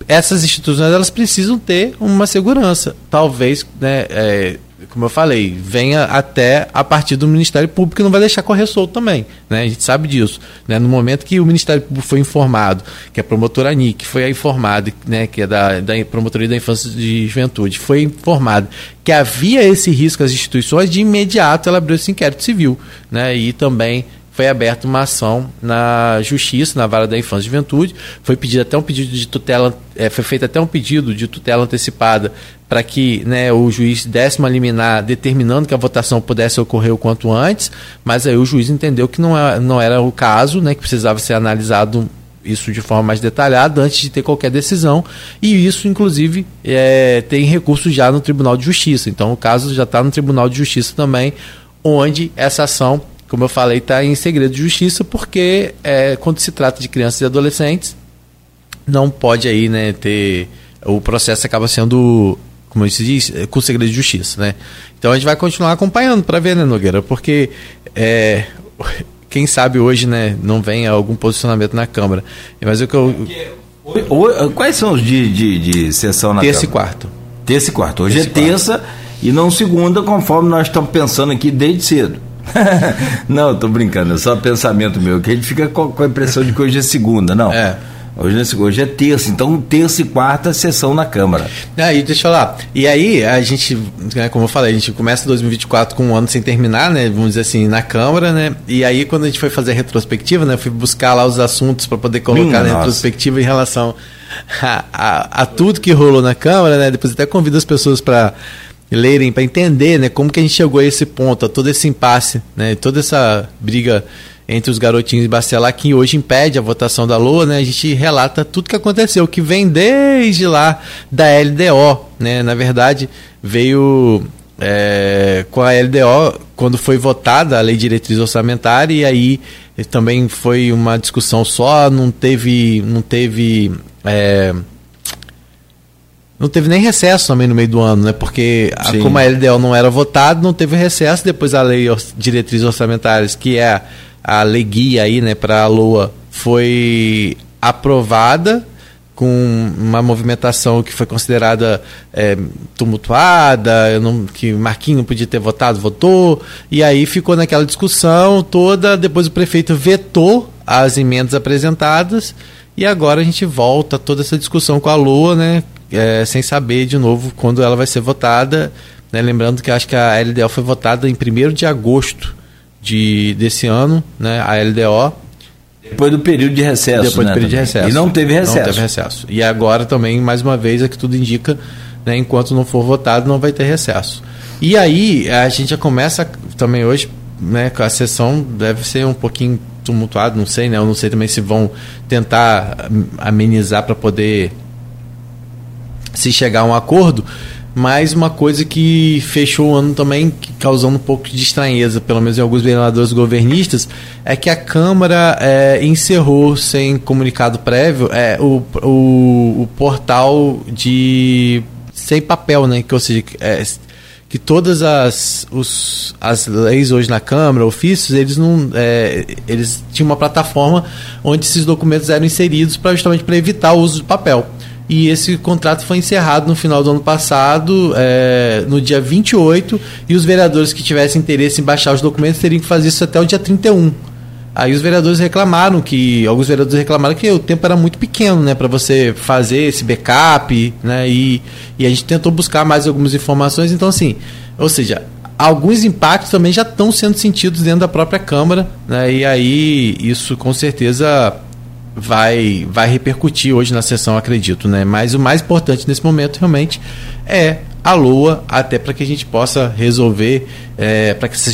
Essas instituições elas precisam ter uma segurança. Talvez, né, é, como eu falei, venha até a partir do Ministério Público e não vai deixar correr solto também. Né? A gente sabe disso. Né? No momento que o Ministério Público foi informado, que a promotora ANIC foi informada, né, que é da, da Promotoria da Infância e Juventude, foi informado que havia esse risco às instituições, de imediato ela abriu esse inquérito civil. Né? E também foi aberta uma ação na justiça, na vara da infância e juventude. Foi pedido até um pedido de tutela, é, foi feito até um pedido de tutela antecipada para que né, o juiz desse uma liminar determinando que a votação pudesse ocorrer o quanto antes, mas aí o juiz entendeu que não, é, não era o caso, né, que precisava ser analisado isso de forma mais detalhada antes de ter qualquer decisão. E isso, inclusive, é, tem recurso já no Tribunal de Justiça. Então, o caso já está no Tribunal de Justiça também, onde essa ação como eu falei, está em segredo de justiça, porque é, quando se trata de crianças e adolescentes, não pode aí, né, ter. O processo acaba sendo, como se diz, é, com segredo de justiça, né? Então a gente vai continuar acompanhando para ver, né, Nogueira? Porque é, quem sabe hoje, né, não venha algum posicionamento na Câmara. Mas o que eu. Quais são os dias de, de sessão na terça Câmara? Terça e quarto. Terça e quarto. Hoje terça é terça e não segunda, conforme nós estamos pensando aqui desde cedo. não, tô brincando, é só pensamento meu, que a gente fica com, a impressão de que hoje é segunda, não. É. Hoje, é hoje é terça, então terça e quarta sessão na Câmara. Aí, deixa eu falar. E aí, a gente, né, como eu falei, a gente começa 2024 com um ano sem terminar, né? Vamos dizer assim, na Câmara, né? E aí, quando a gente foi fazer a retrospectiva, né? Fui buscar lá os assuntos para poder colocar Minha na nossa. retrospectiva em relação a, a, a, tudo que rolou na Câmara, né? Depois até convido as pessoas para lerem para entender, né, como que a gente chegou a esse ponto, a todo esse impasse, né, toda essa briga entre os garotinhos e Bacelar que hoje impede a votação da Lua, né? A gente relata tudo que aconteceu, que vem desde lá da LDO, né? Na verdade, veio é, com a LDO quando foi votada a Lei de Diretriz Orçamentária e aí também foi uma discussão só, não teve, não teve é, não teve nem recesso também no meio do ano, né? Porque a, como a LDO não era votada, não teve recesso. Depois a lei diretrizes orçamentárias, que é a, a lei guia aí, né, para a LOA, foi aprovada com uma movimentação que foi considerada é, tumultuada, não, que Marquinhos não podia ter votado, votou, e aí ficou naquela discussão toda. Depois o prefeito vetou as emendas apresentadas e agora a gente volta toda essa discussão com a Lua, né? é, sem saber de novo quando ela vai ser votada. Né? Lembrando que acho que a LDO foi votada em 1 de agosto de, desse ano, né? a LDO. Depois do período de recesso. Depois né, do período de recesso. E não teve recesso. Não teve recesso. E agora também, mais uma vez, é que tudo indica, né, enquanto não for votado, não vai ter recesso. E aí, a gente já começa também hoje, né, a sessão deve ser um pouquinho tumultuado, não sei, né? Eu não sei também se vão tentar amenizar para poder se chegar a um acordo, mas uma coisa que fechou o ano também, causando um pouco de estranheza, pelo menos em alguns vereadores governistas, é que a Câmara é, encerrou, sem comunicado prévio, é, o, o, o, portal de. sem papel, né? Que, ou seja, é, que todas as, os, as leis hoje na Câmara, ofícios, eles não é, eles tinham uma plataforma onde esses documentos eram inseridos para justamente para evitar o uso de papel. e esse contrato foi encerrado no final do ano passado, é, no dia 28, e os vereadores que tivessem interesse em baixar os documentos teriam que fazer isso até o dia 31. Aí os vereadores reclamaram que alguns vereadores reclamaram que o tempo era muito pequeno, né, para você fazer esse backup, né? E, e a gente tentou buscar mais algumas informações, então assim, ou seja, alguns impactos também já estão sendo sentidos dentro da própria Câmara, né? E aí isso com certeza vai vai repercutir hoje na sessão, acredito, né? Mas o mais importante nesse momento realmente é a LOA, até para que a gente possa resolver, é, para que essas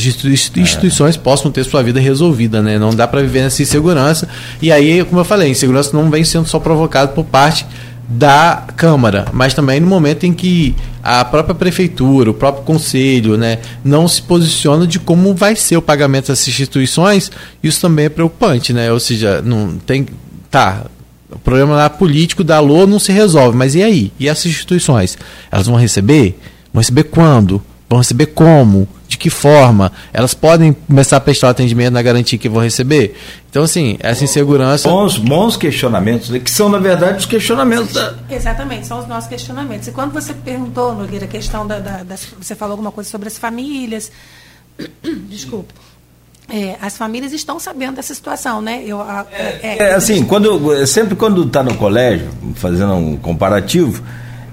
instituições é. possam ter sua vida resolvida, né? Não dá para viver nessa insegurança. E aí, como eu falei, a insegurança não vem sendo só provocada por parte da Câmara, mas também no momento em que a própria prefeitura, o próprio conselho, né, não se posiciona de como vai ser o pagamento dessas instituições, isso também é preocupante, né? Ou seja, não tem tá, o problema lá político da LOA não se resolve, mas e aí? E essas instituições? Elas vão receber? Vão receber quando? Vão receber como? De que forma? Elas podem começar a prestar atendimento na garantia que vão receber? Então, assim, essa insegurança. Bons, bons questionamentos, né? que são, na verdade, os questionamentos da. Exatamente, são os nossos questionamentos. E quando você perguntou, Nogueira, a questão da, da, das, Você falou alguma coisa sobre as famílias. Desculpa. É, as famílias estão sabendo dessa situação, né? Eu, a, é, é, assim, quando, sempre quando está no colégio, fazendo um comparativo,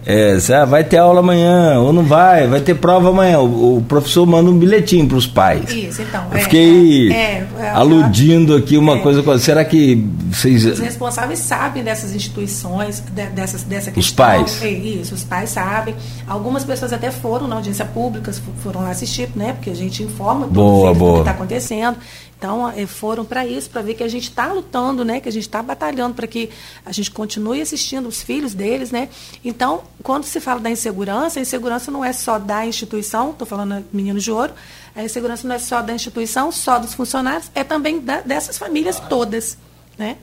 é, ah, vai ter aula amanhã, ou não vai, vai ter prova amanhã. O, o professor manda um bilhetinho para os pais. Isso, então. Eu é, fiquei é, é, aludindo aqui uma coisa. Será que vocês. Os responsáveis sabem dessas instituições, de, dessas, dessa questão. Os pais. isso, os pais sabem. Algumas pessoas até foram na audiência pública, foram lá assistir, né? Porque a gente informa boa, boa. o que está acontecendo. Então, eh, foram para isso, para ver que a gente está lutando, né? Que a gente está batalhando para que a gente continue assistindo os filhos deles, né? Então, quando se fala da insegurança, a insegurança não é só da instituição, estou falando Meninos de Ouro, a insegurança não é só da instituição, só dos funcionários, é também da, dessas famílias todas, né?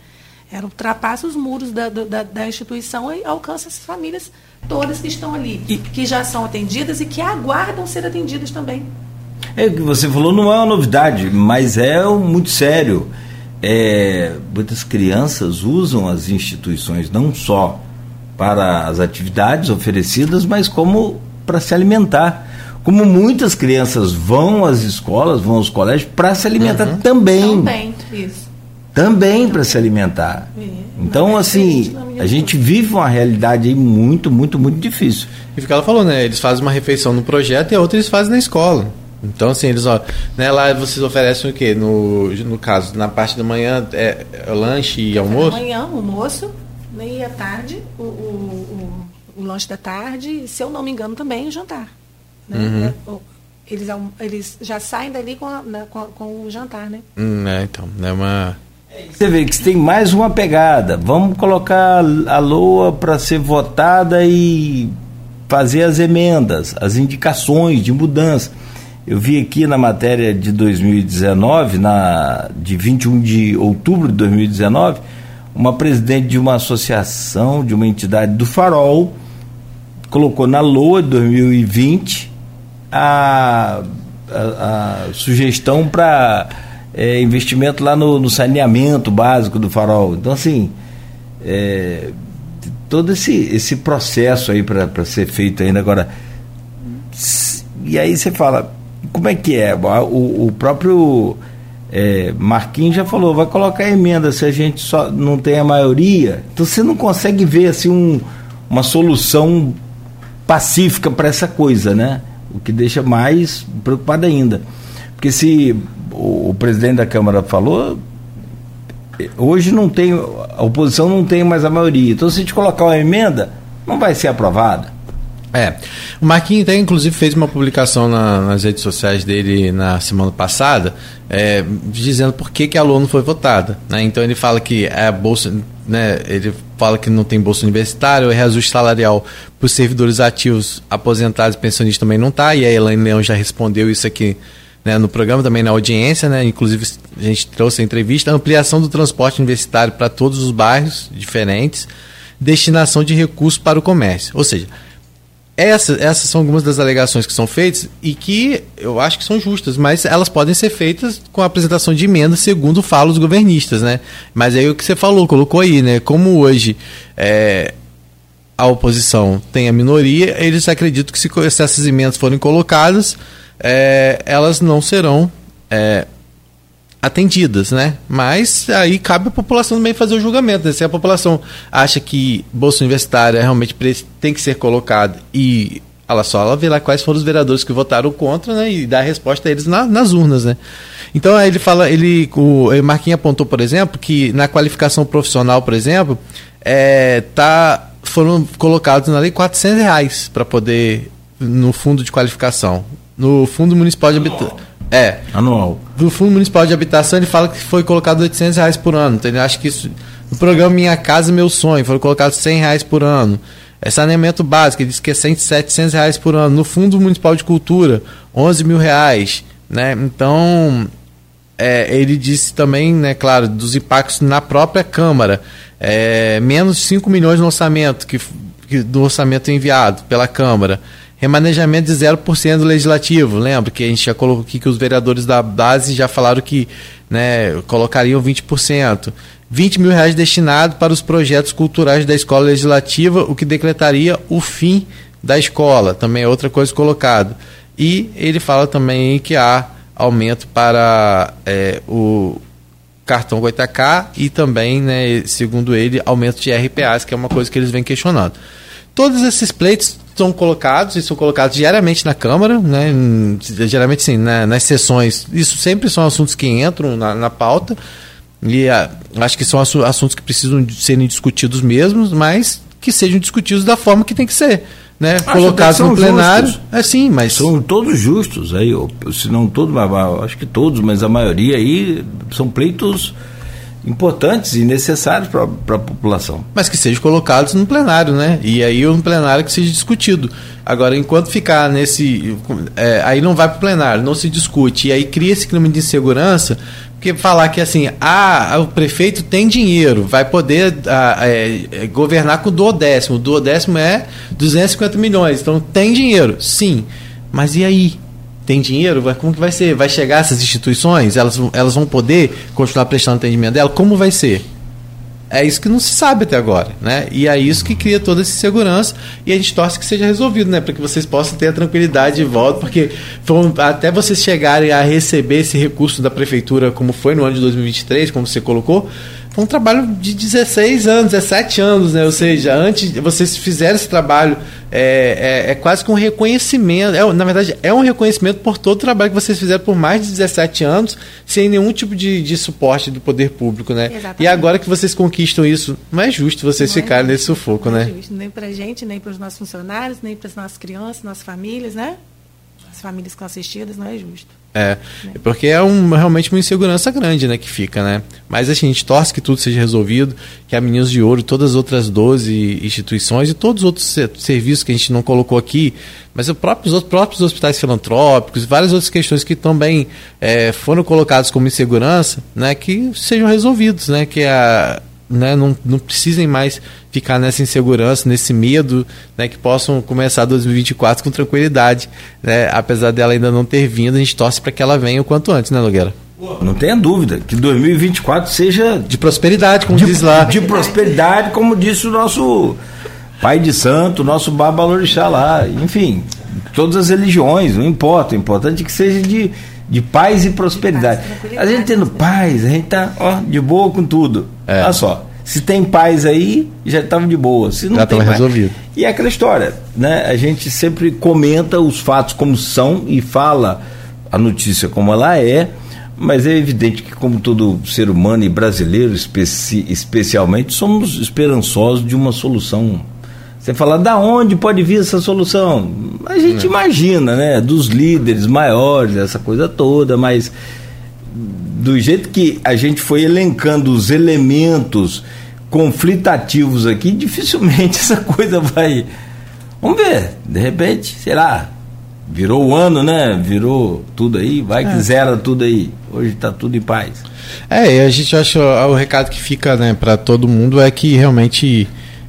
Ela ultrapassa os muros da, da, da, instituição e alcança as famílias todas que estão ali, e, que já são atendidas e que aguardam ser atendidas também. É o que você falou não é uma novidade, mas é muito sério. É, muitas crianças usam as instituições não só para as atividades oferecidas, mas como para se alimentar. Como muitas crianças vão às escolas, vão aos colégios para se alimentar uhum. também. Também, isso. Também para se alimentar. É. Então, assim, a gente vive uma realidade aí muito, muito, muito difícil. E o que ela falou, né? Eles fazem uma refeição no projeto e a outra eles fazem na escola. Então, assim, eles, ó, né, lá vocês oferecem o quê? No, no caso, na parte da manhã é, é lanche e almoço? Manhã, almoço, meia tarde, o, o, o, o, lanche da tarde, e, se eu não me engano, também o jantar. Né? Uhum. É, eles, eles já saem dali com, a, né, com, com, o jantar, né? Hum, é, então, é uma. Você vê que tem mais uma pegada. Vamos colocar a LOA para ser votada e fazer as emendas, as indicações de mudança. Eu vi aqui na matéria de 2019, na, de 21 de outubro de 2019, uma presidente de uma associação, de uma entidade do Farol, colocou na LOA de 2020 a, a, a sugestão para é, investimento lá no, no, saneamento básico do Farol. Então, assim, é, todo esse, esse processo aí para ser feito ainda agora. E aí você fala, como é que é? O, o próprio é, Marquinhos já falou, vai colocar emenda se a gente só não tem a maioria. Então você não consegue ver assim um, uma solução pacífica para essa coisa, né? O que deixa mais preocupado ainda. Porque se o, o presidente da Câmara falou, hoje não tem, a oposição não tem mais a maioria. Então se a gente colocar uma emenda, não vai ser aprovada. É. O Marquinhos até, inclusive, fez uma publicação na, nas redes sociais dele na semana passada, é, dizendo por que, que a LOA não foi votada. Né? Então ele fala que a bolsa. Né, ele fala que não tem bolsa universitária, o reajuste salarial para os servidores ativos, aposentados e pensionistas também não está, e a Elaine Leão já respondeu isso aqui né, no programa, também na audiência, né, inclusive a gente trouxe a entrevista, a ampliação do transporte universitário para todos os bairros diferentes, destinação de recursos para o comércio. Ou seja, essa, essas são algumas das alegações que são feitas e que eu acho que são justas, mas elas podem ser feitas com a apresentação de emendas, segundo falam os governistas, né? Mas aí o que você falou, colocou aí, né? Como hoje é, a oposição tem a minoria, eles acreditam que se, se essas emendas forem colocadas, é, elas não serão é, atendidas, né? Mas aí cabe a população também fazer o julgamento. Né? Se a população acha que bolsa universitária realmente tem que ser colocada e ela só ela vê lá quais foram os vereadores que votaram contra, né? E dá a resposta a eles na, nas urnas, né? Então aí ele fala, ele, o Marquinhos apontou, por exemplo, que na qualificação profissional, por exemplo, é, tá, foram colocados na lei 400 reais para poder no fundo de qualificação. No fundo municipal de habitação é. Anual. Do Fundo Municipal de Habitação, ele fala que foi colocado 800 reais por ano. Então, ele acha que isso. No programa Minha Casa Meu Sonho, foram colocados 100 reais por ano. É saneamento básico, ele diz que é 100, 700 reais por ano. No Fundo Municipal de Cultura, 11 mil reais. Né? Então, é, ele disse também, né, claro, dos impactos na própria Câmara. É, menos 5 milhões no orçamento, que, que, do orçamento enviado pela Câmara. Remanejamento de 0% do legislativo. Lembra que a gente já colocou aqui que os vereadores da base já falaram que né, colocariam 20%. 20 mil reais destinados para os projetos culturais da escola legislativa, o que decretaria o fim da escola. Também é outra coisa colocada. E ele fala também que há aumento para é, o cartão Goitacá e também, né, segundo ele, aumento de RPAs, que é uma coisa que eles vêm questionando. Todos esses pleitos são colocados e são colocados diariamente na Câmara, né? geralmente sim, na, nas sessões. Isso sempre são assuntos que entram na, na pauta e a, ah, acho que são assuntos que precisam serem discutidos mesmo, mas que sejam discutidos da forma que tem que ser. Né? Colocados no plenário. Justos. É sim, mas. São todos justos aí, se não todos, acho que todos, mas a maioria aí são pleitos importantes e necessários para a população. Mas que sejam colocados no plenário, né? E aí um plenário que seja discutido. Agora, enquanto ficar nesse. É, aí não vai para o plenário, não se discute, e aí cria esse clima de insegurança, porque falar que assim, ah, o prefeito tem dinheiro, vai poder ah, é, é, governar com o duodécimo. O duodécimo é 250 milhões, então tem dinheiro, sim. Mas e aí? Tem dinheiro, como que vai ser? Vai chegar essas instituições? Elas, elas vão poder continuar prestando atendimento dela? Como vai ser? É isso que não se sabe até agora, né? E é isso que cria toda essa segurança e a gente torce que seja resolvido, né? Para que vocês possam ter a tranquilidade de volta, porque até vocês chegarem a receber esse recurso da prefeitura, como foi no ano de 2023, como você colocou, foi um trabalho de 16 anos, 17 anos, né? Ou seja, antes vocês fizeram esse trabalho, é, é, é quase que um reconhecimento. É, na verdade, é um reconhecimento por todo o trabalho que vocês fizeram por mais de 17 anos, sem nenhum tipo de, de suporte do poder público, né? Exatamente. E agora que vocês conquistam isso, não é justo vocês não é ficarem nesse sufoco, não é né? É justo, nem pra gente, nem para os nossos funcionários, nem para as nossas crianças, nossas famílias, né? As famílias que são assistidas, não é justo. É, porque é um, realmente uma insegurança grande, né, que fica, né? Mas assim, a gente torce que tudo seja resolvido, que a Meninos de Ouro, todas as outras 12 instituições e todos os outros serviços que a gente não colocou aqui, mas os próprios, os próprios hospitais filantrópicos, várias outras questões que também é, foram colocadas como insegurança, né, que sejam resolvidos, né? Que a né, não, não precisem mais ficar nessa insegurança, nesse medo, né, que possam começar 2024 com tranquilidade. Né? Apesar dela ainda não ter vindo, a gente torce para que ela venha o quanto antes, né, Nogueira? Não tenha dúvida que 2024 seja de prosperidade, como de, diz lá. De prosperidade, como disse o nosso pai de santo, nosso Babalorixá lá. Enfim, todas as religiões, não importa. O importante é que seja de, de paz e prosperidade. Paz, a gente tendo paz, a gente tá ó, de boa com tudo. É. Olha só. Se tem paz aí, já estava de boa. Se não já estava resolvido. E é aquela história, né? A gente sempre comenta os fatos como são e fala a notícia como ela é, mas é evidente que, como todo ser humano e brasileiro especi especialmente, somos esperançosos de uma solução. Você fala, da onde pode vir essa solução? A gente é. imagina, né? Dos líderes maiores, essa coisa toda, mas do jeito que a gente foi elencando os elementos conflitativos aqui, dificilmente essa coisa vai. Vamos ver, de repente, sei lá, virou o ano, né? Virou tudo aí, vai que é. zera tudo aí. Hoje está tudo em paz. É, a gente acha o recado que fica, né, para todo mundo é que realmente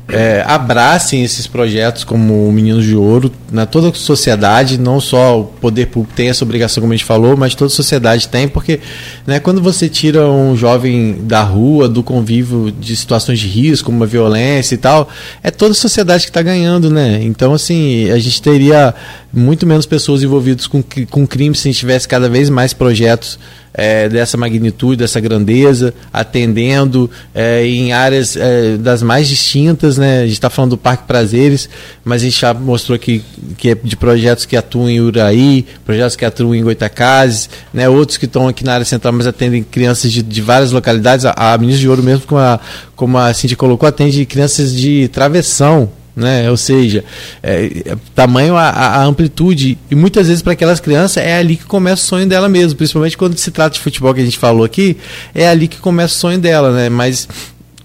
é, abracem esses projetos como o Meninos de Ouro na toda a sociedade, não só o poder público tem essa obrigação, como a gente falou, mas toda a sociedade tem, porque né, quando você tira um jovem da rua, do convívio de situações de risco, como violência e tal, é toda a sociedade que está ganhando, né? Então, assim, a gente teria muito menos pessoas envolvidas com, com crime se a gente tivesse cada vez mais projetos é, dessa magnitude, dessa grandeza, atendendo é, em áreas é, das mais distintas. Né? A gente está falando do Parque Prazeres, mas a gente já mostrou que, que é de projetos que atuam em Uraí, projetos que atuam em Goitacazes, né? outros que estão aqui na área central, mas atendem crianças de, de várias localidades. A, a Ministra de Ouro, mesmo como a, como a Cindy colocou, atende crianças de travessão né? Ou seja, é, é, tamanho a, a, amplitude e muitas vezes para aquelas crianças é ali que começa o sonho dela mesmo, principalmente quando se trata de futebol que a gente falou aqui, é ali que começa o sonho dela, né? Mas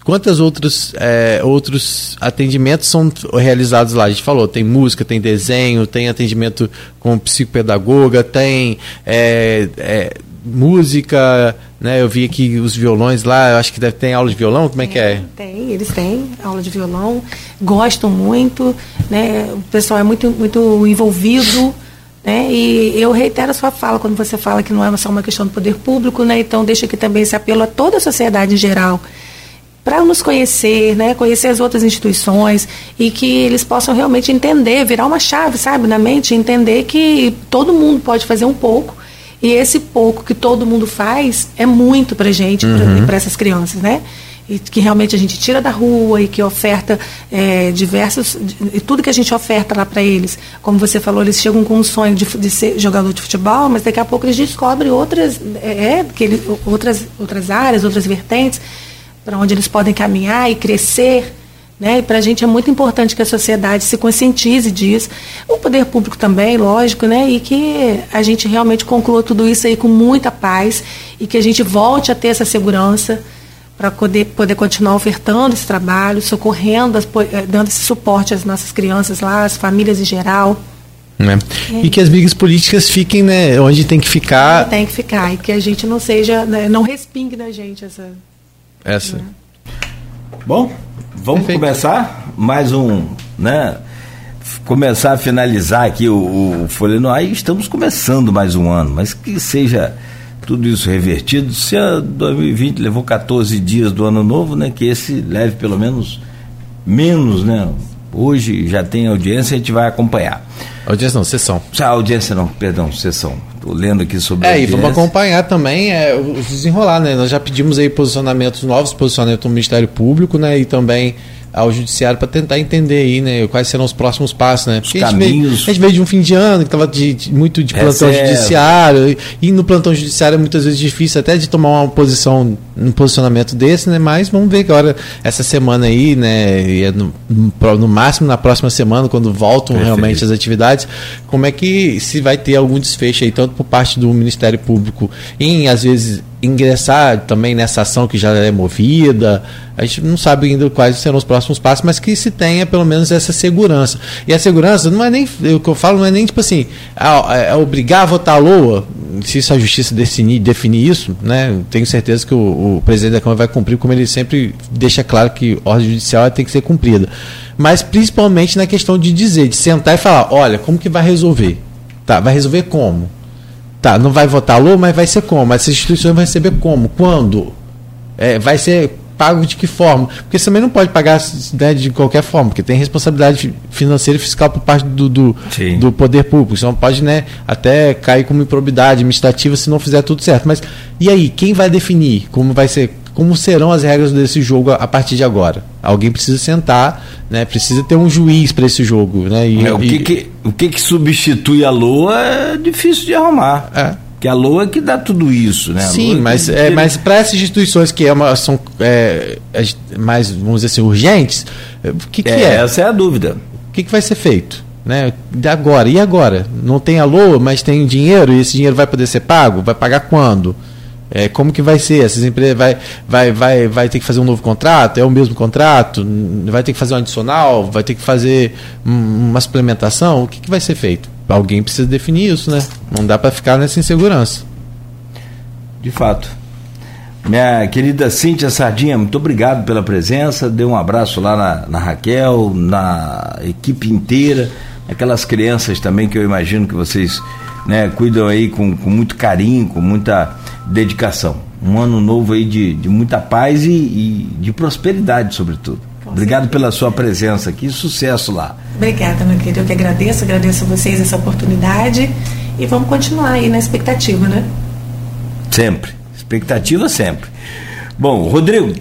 quantos outros é, outros atendimentos são realizados lá? A gente falou, tem música, tem desenho, tem atendimento com psicopedagoga, tem é, é música, né? Eu vi aqui os violões lá, eu acho que deve ter aula de violão, como é, é que é? Tem, eles têm aula de violão, gostam muito, né? O pessoal é muito, muito envolvido. Né? E eu reitero a sua fala quando você fala que não é só uma questão do poder público, né? então deixa aqui também esse apelo a toda a sociedade em geral para nos conhecer, né, conhecer as outras instituições e que eles possam realmente entender, virar uma chave, sabe, na mente, entender que todo mundo pode fazer um pouco e esse pouco que todo mundo faz é muito para gente uhum. para essas crianças, né? E que realmente a gente tira da rua e que oferta é, diversos. E tudo que a gente oferta lá para eles. Como você falou, eles chegam com um sonho de, de, ser jogador de futebol, mas daqui a pouco eles descobrem outras, é, que ele, outras, outras áreas, outras vertentes, para onde eles podem caminhar e crescer. Né? E para a gente é muito importante que a sociedade se conscientize disso, o poder público também, lógico, né? e que a gente realmente conclua tudo isso aí com muita paz e que a gente volte a ter essa segurança para poder, poder continuar ofertando esse trabalho, socorrendo, eh, dando esse suporte às nossas crianças lá, às famílias em geral. Né? É. E que as brigas políticas fiquem né, onde tem que ficar. Tem que ficar, e que a gente não seja, né, não respingue na gente essa. Essa. Né? Bom, Vamos Perfeito. começar mais um, né? Começar a finalizar aqui o, o Folha no Ar e estamos começando mais um ano, mas que seja tudo isso revertido. Se a 2020 levou 14 dias do ano novo, né? Que esse leve pelo menos menos, né? Hoje já tem audiência, a gente vai acompanhar. Audiência não, sessão. Ah, audiência não, perdão, sessão. Estou lendo aqui sobre É, e vamos acompanhar também é, os desenrolar, né? Nós já pedimos aí posicionamentos novos, posicionamento do Ministério Público, né? E também ao judiciário para tentar entender aí, né, quais serão os próximos passos, né? Porque a gente, veio, a gente veio de um fim de ano que estava de, de, muito de plantão Reserva. judiciário e no plantão judiciário é muitas vezes difícil até de tomar uma posição, um posicionamento desse, né? Mas vamos ver agora essa semana aí, né, e é no, no, máximo na próxima semana quando voltam Perfeito. realmente as atividades, como é que se vai ter algum desfecho aí tanto por parte do Ministério Público em às vezes ingressar também nessa ação que já é movida. A gente não sabe ainda quais serão os próximos passos, mas que se tenha pelo menos essa segurança. E a segurança não é nem o que eu falo, não é nem tipo assim, é, é obrigar a votar a LOA, se isso a justiça definir, definir isso, né? Tenho certeza que o, o presidente da Câmara vai cumprir, como ele sempre deixa claro que ordem judicial tem que ser cumprida. Mas principalmente na questão de dizer, de sentar e falar, olha, como que vai resolver? Tá, vai resolver como? Tá, não vai votar LOA, mas vai ser como? Essa instituição vai receber como? Quando? É, vai ser pago de que forma? Porque você também não pode pagar né, de qualquer forma, porque tem responsabilidade financeira e fiscal por parte do, do, do poder público. Você não pode né, até cair como improbidade administrativa se não fizer tudo certo. Mas e aí, quem vai definir como vai ser como serão as regras desse jogo a partir de agora. Alguém precisa sentar, né? Precisa ter um juiz para esse jogo, né? E, é, o, que, que, o que, que substitui a LOA é difícil de arrumar. É. Que a LOA é que dá tudo isso, né? Sim, mas, é, mas para essas instituições que é uma, são é, é, mais, vamos dizer assim, urgentes, o que, que é, é? Essa é a dúvida. O que, que vai ser feito? Né? Agora, e agora? Não tem a LOA, mas tem dinheiro, e esse dinheiro vai poder ser pago? Vai pagar quando? É, como que vai ser? Essas empresas vai, vai, vai, vai ter que fazer um novo contrato? É o mesmo contrato? Vai ter que fazer um adicional? Vai ter que fazer uma suplementação? O que, que vai ser feito? Alguém precisa definir isso, né? Não dá para ficar nessa insegurança. De fato. Minha querida Cíntia Sardinha, muito obrigado pela presença. Dê um abraço lá na, na Raquel, na equipe inteira, aquelas crianças também que eu imagino que vocês né, cuidam aí com, com muito carinho, com muita dedicação. Um ano novo aí de, de muita paz e, e de prosperidade, sobretudo. Com Obrigado certeza. pela sua presença aqui, sucesso lá. Obrigada, meu querido. Eu que agradeço, agradeço a vocês essa oportunidade e vamos continuar aí na expectativa, né? Sempre. Expectativa sempre. Bom, Rodrigo,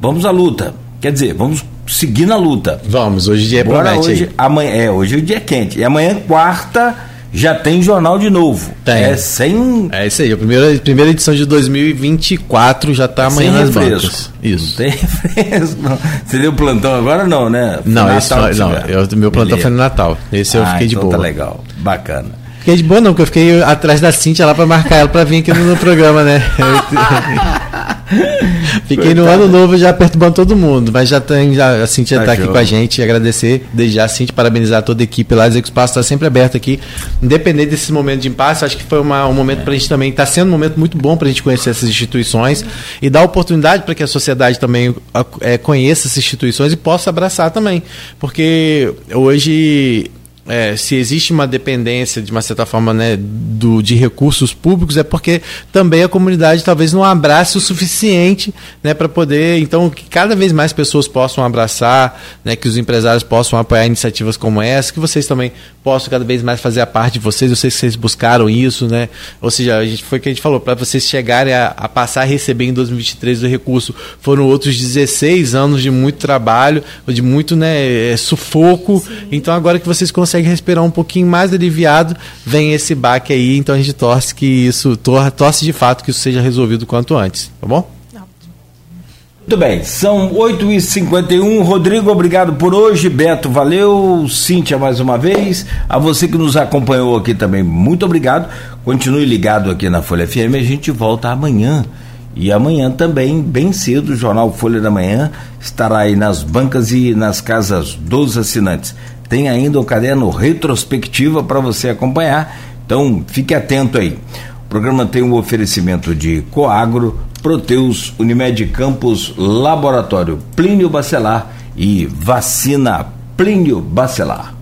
vamos à luta. Quer dizer, vamos seguir na luta. Vamos, hoje o dia é Bora hoje, aí. amanhã, é, hoje o dia é quente. E amanhã, quarta, já tem jornal de novo. Tem. É sem. É isso aí. A primeira, primeira edição de 2024 já está amanhã nas refresco. bancas. Isso. Não tem refresco. Não. Você deu plantão agora não, né? Foi não, esse foi, não. Eu, meu plantão Beleza. foi no Natal. Esse eu ah, fiquei de então tá boa. Tá legal. Bacana. Fiquei de boa não, porque eu fiquei atrás da Cintia lá para marcar ela para vir aqui no, no programa, né? Fiquei no ano novo já perturbando todo mundo, mas já tem, já, a Cintia está tá aqui com a gente, agradecer desde já Cintia, parabenizar toda a equipe lá, dizer que o espaço está sempre aberto aqui, independente desse momento de impasse, acho que foi uma, um momento para a gente também, está sendo um momento muito bom para a gente conhecer essas instituições e dar oportunidade para que a sociedade também é, conheça essas instituições e possa abraçar também, porque hoje é, se existe uma dependência, de uma certa forma, né, do, de recursos públicos, é porque também a comunidade talvez não abrace o suficiente né, para poder. Então, que cada vez mais pessoas possam abraçar, né, que os empresários possam apoiar iniciativas como essa, que vocês também possam cada vez mais fazer a parte de vocês. Eu sei que vocês buscaram isso, né? Ou seja, a gente, foi o que a gente falou, para vocês chegarem a, a, passar a receber em 2023 o recurso, foram outros 16 anos de muito trabalho, de muito né, é, sufoco. Sim. Então, agora que vocês conseguem consegue respirar um pouquinho mais aliviado, vem esse baque aí, então a gente torce que isso, torce de fato que isso seja resolvido quanto antes, tá bom? Muito bem, são 8h51. Rodrigo, obrigado por hoje. Beto, valeu. Cíntia, mais uma vez. A você que nos acompanhou aqui também, muito obrigado. Continue ligado aqui na Folha FM. A gente volta amanhã. E amanhã também, bem cedo, o Jornal Folha da Manhã estará aí nas bancas e nas casas dos assinantes. Tem ainda o caderno retrospectiva para você acompanhar. Então, fique atento aí. O programa tem um oferecimento de Coagro, Proteus, Unimed Campos, Laboratório Plínio Bacelar e Vacina Plínio Bacelar.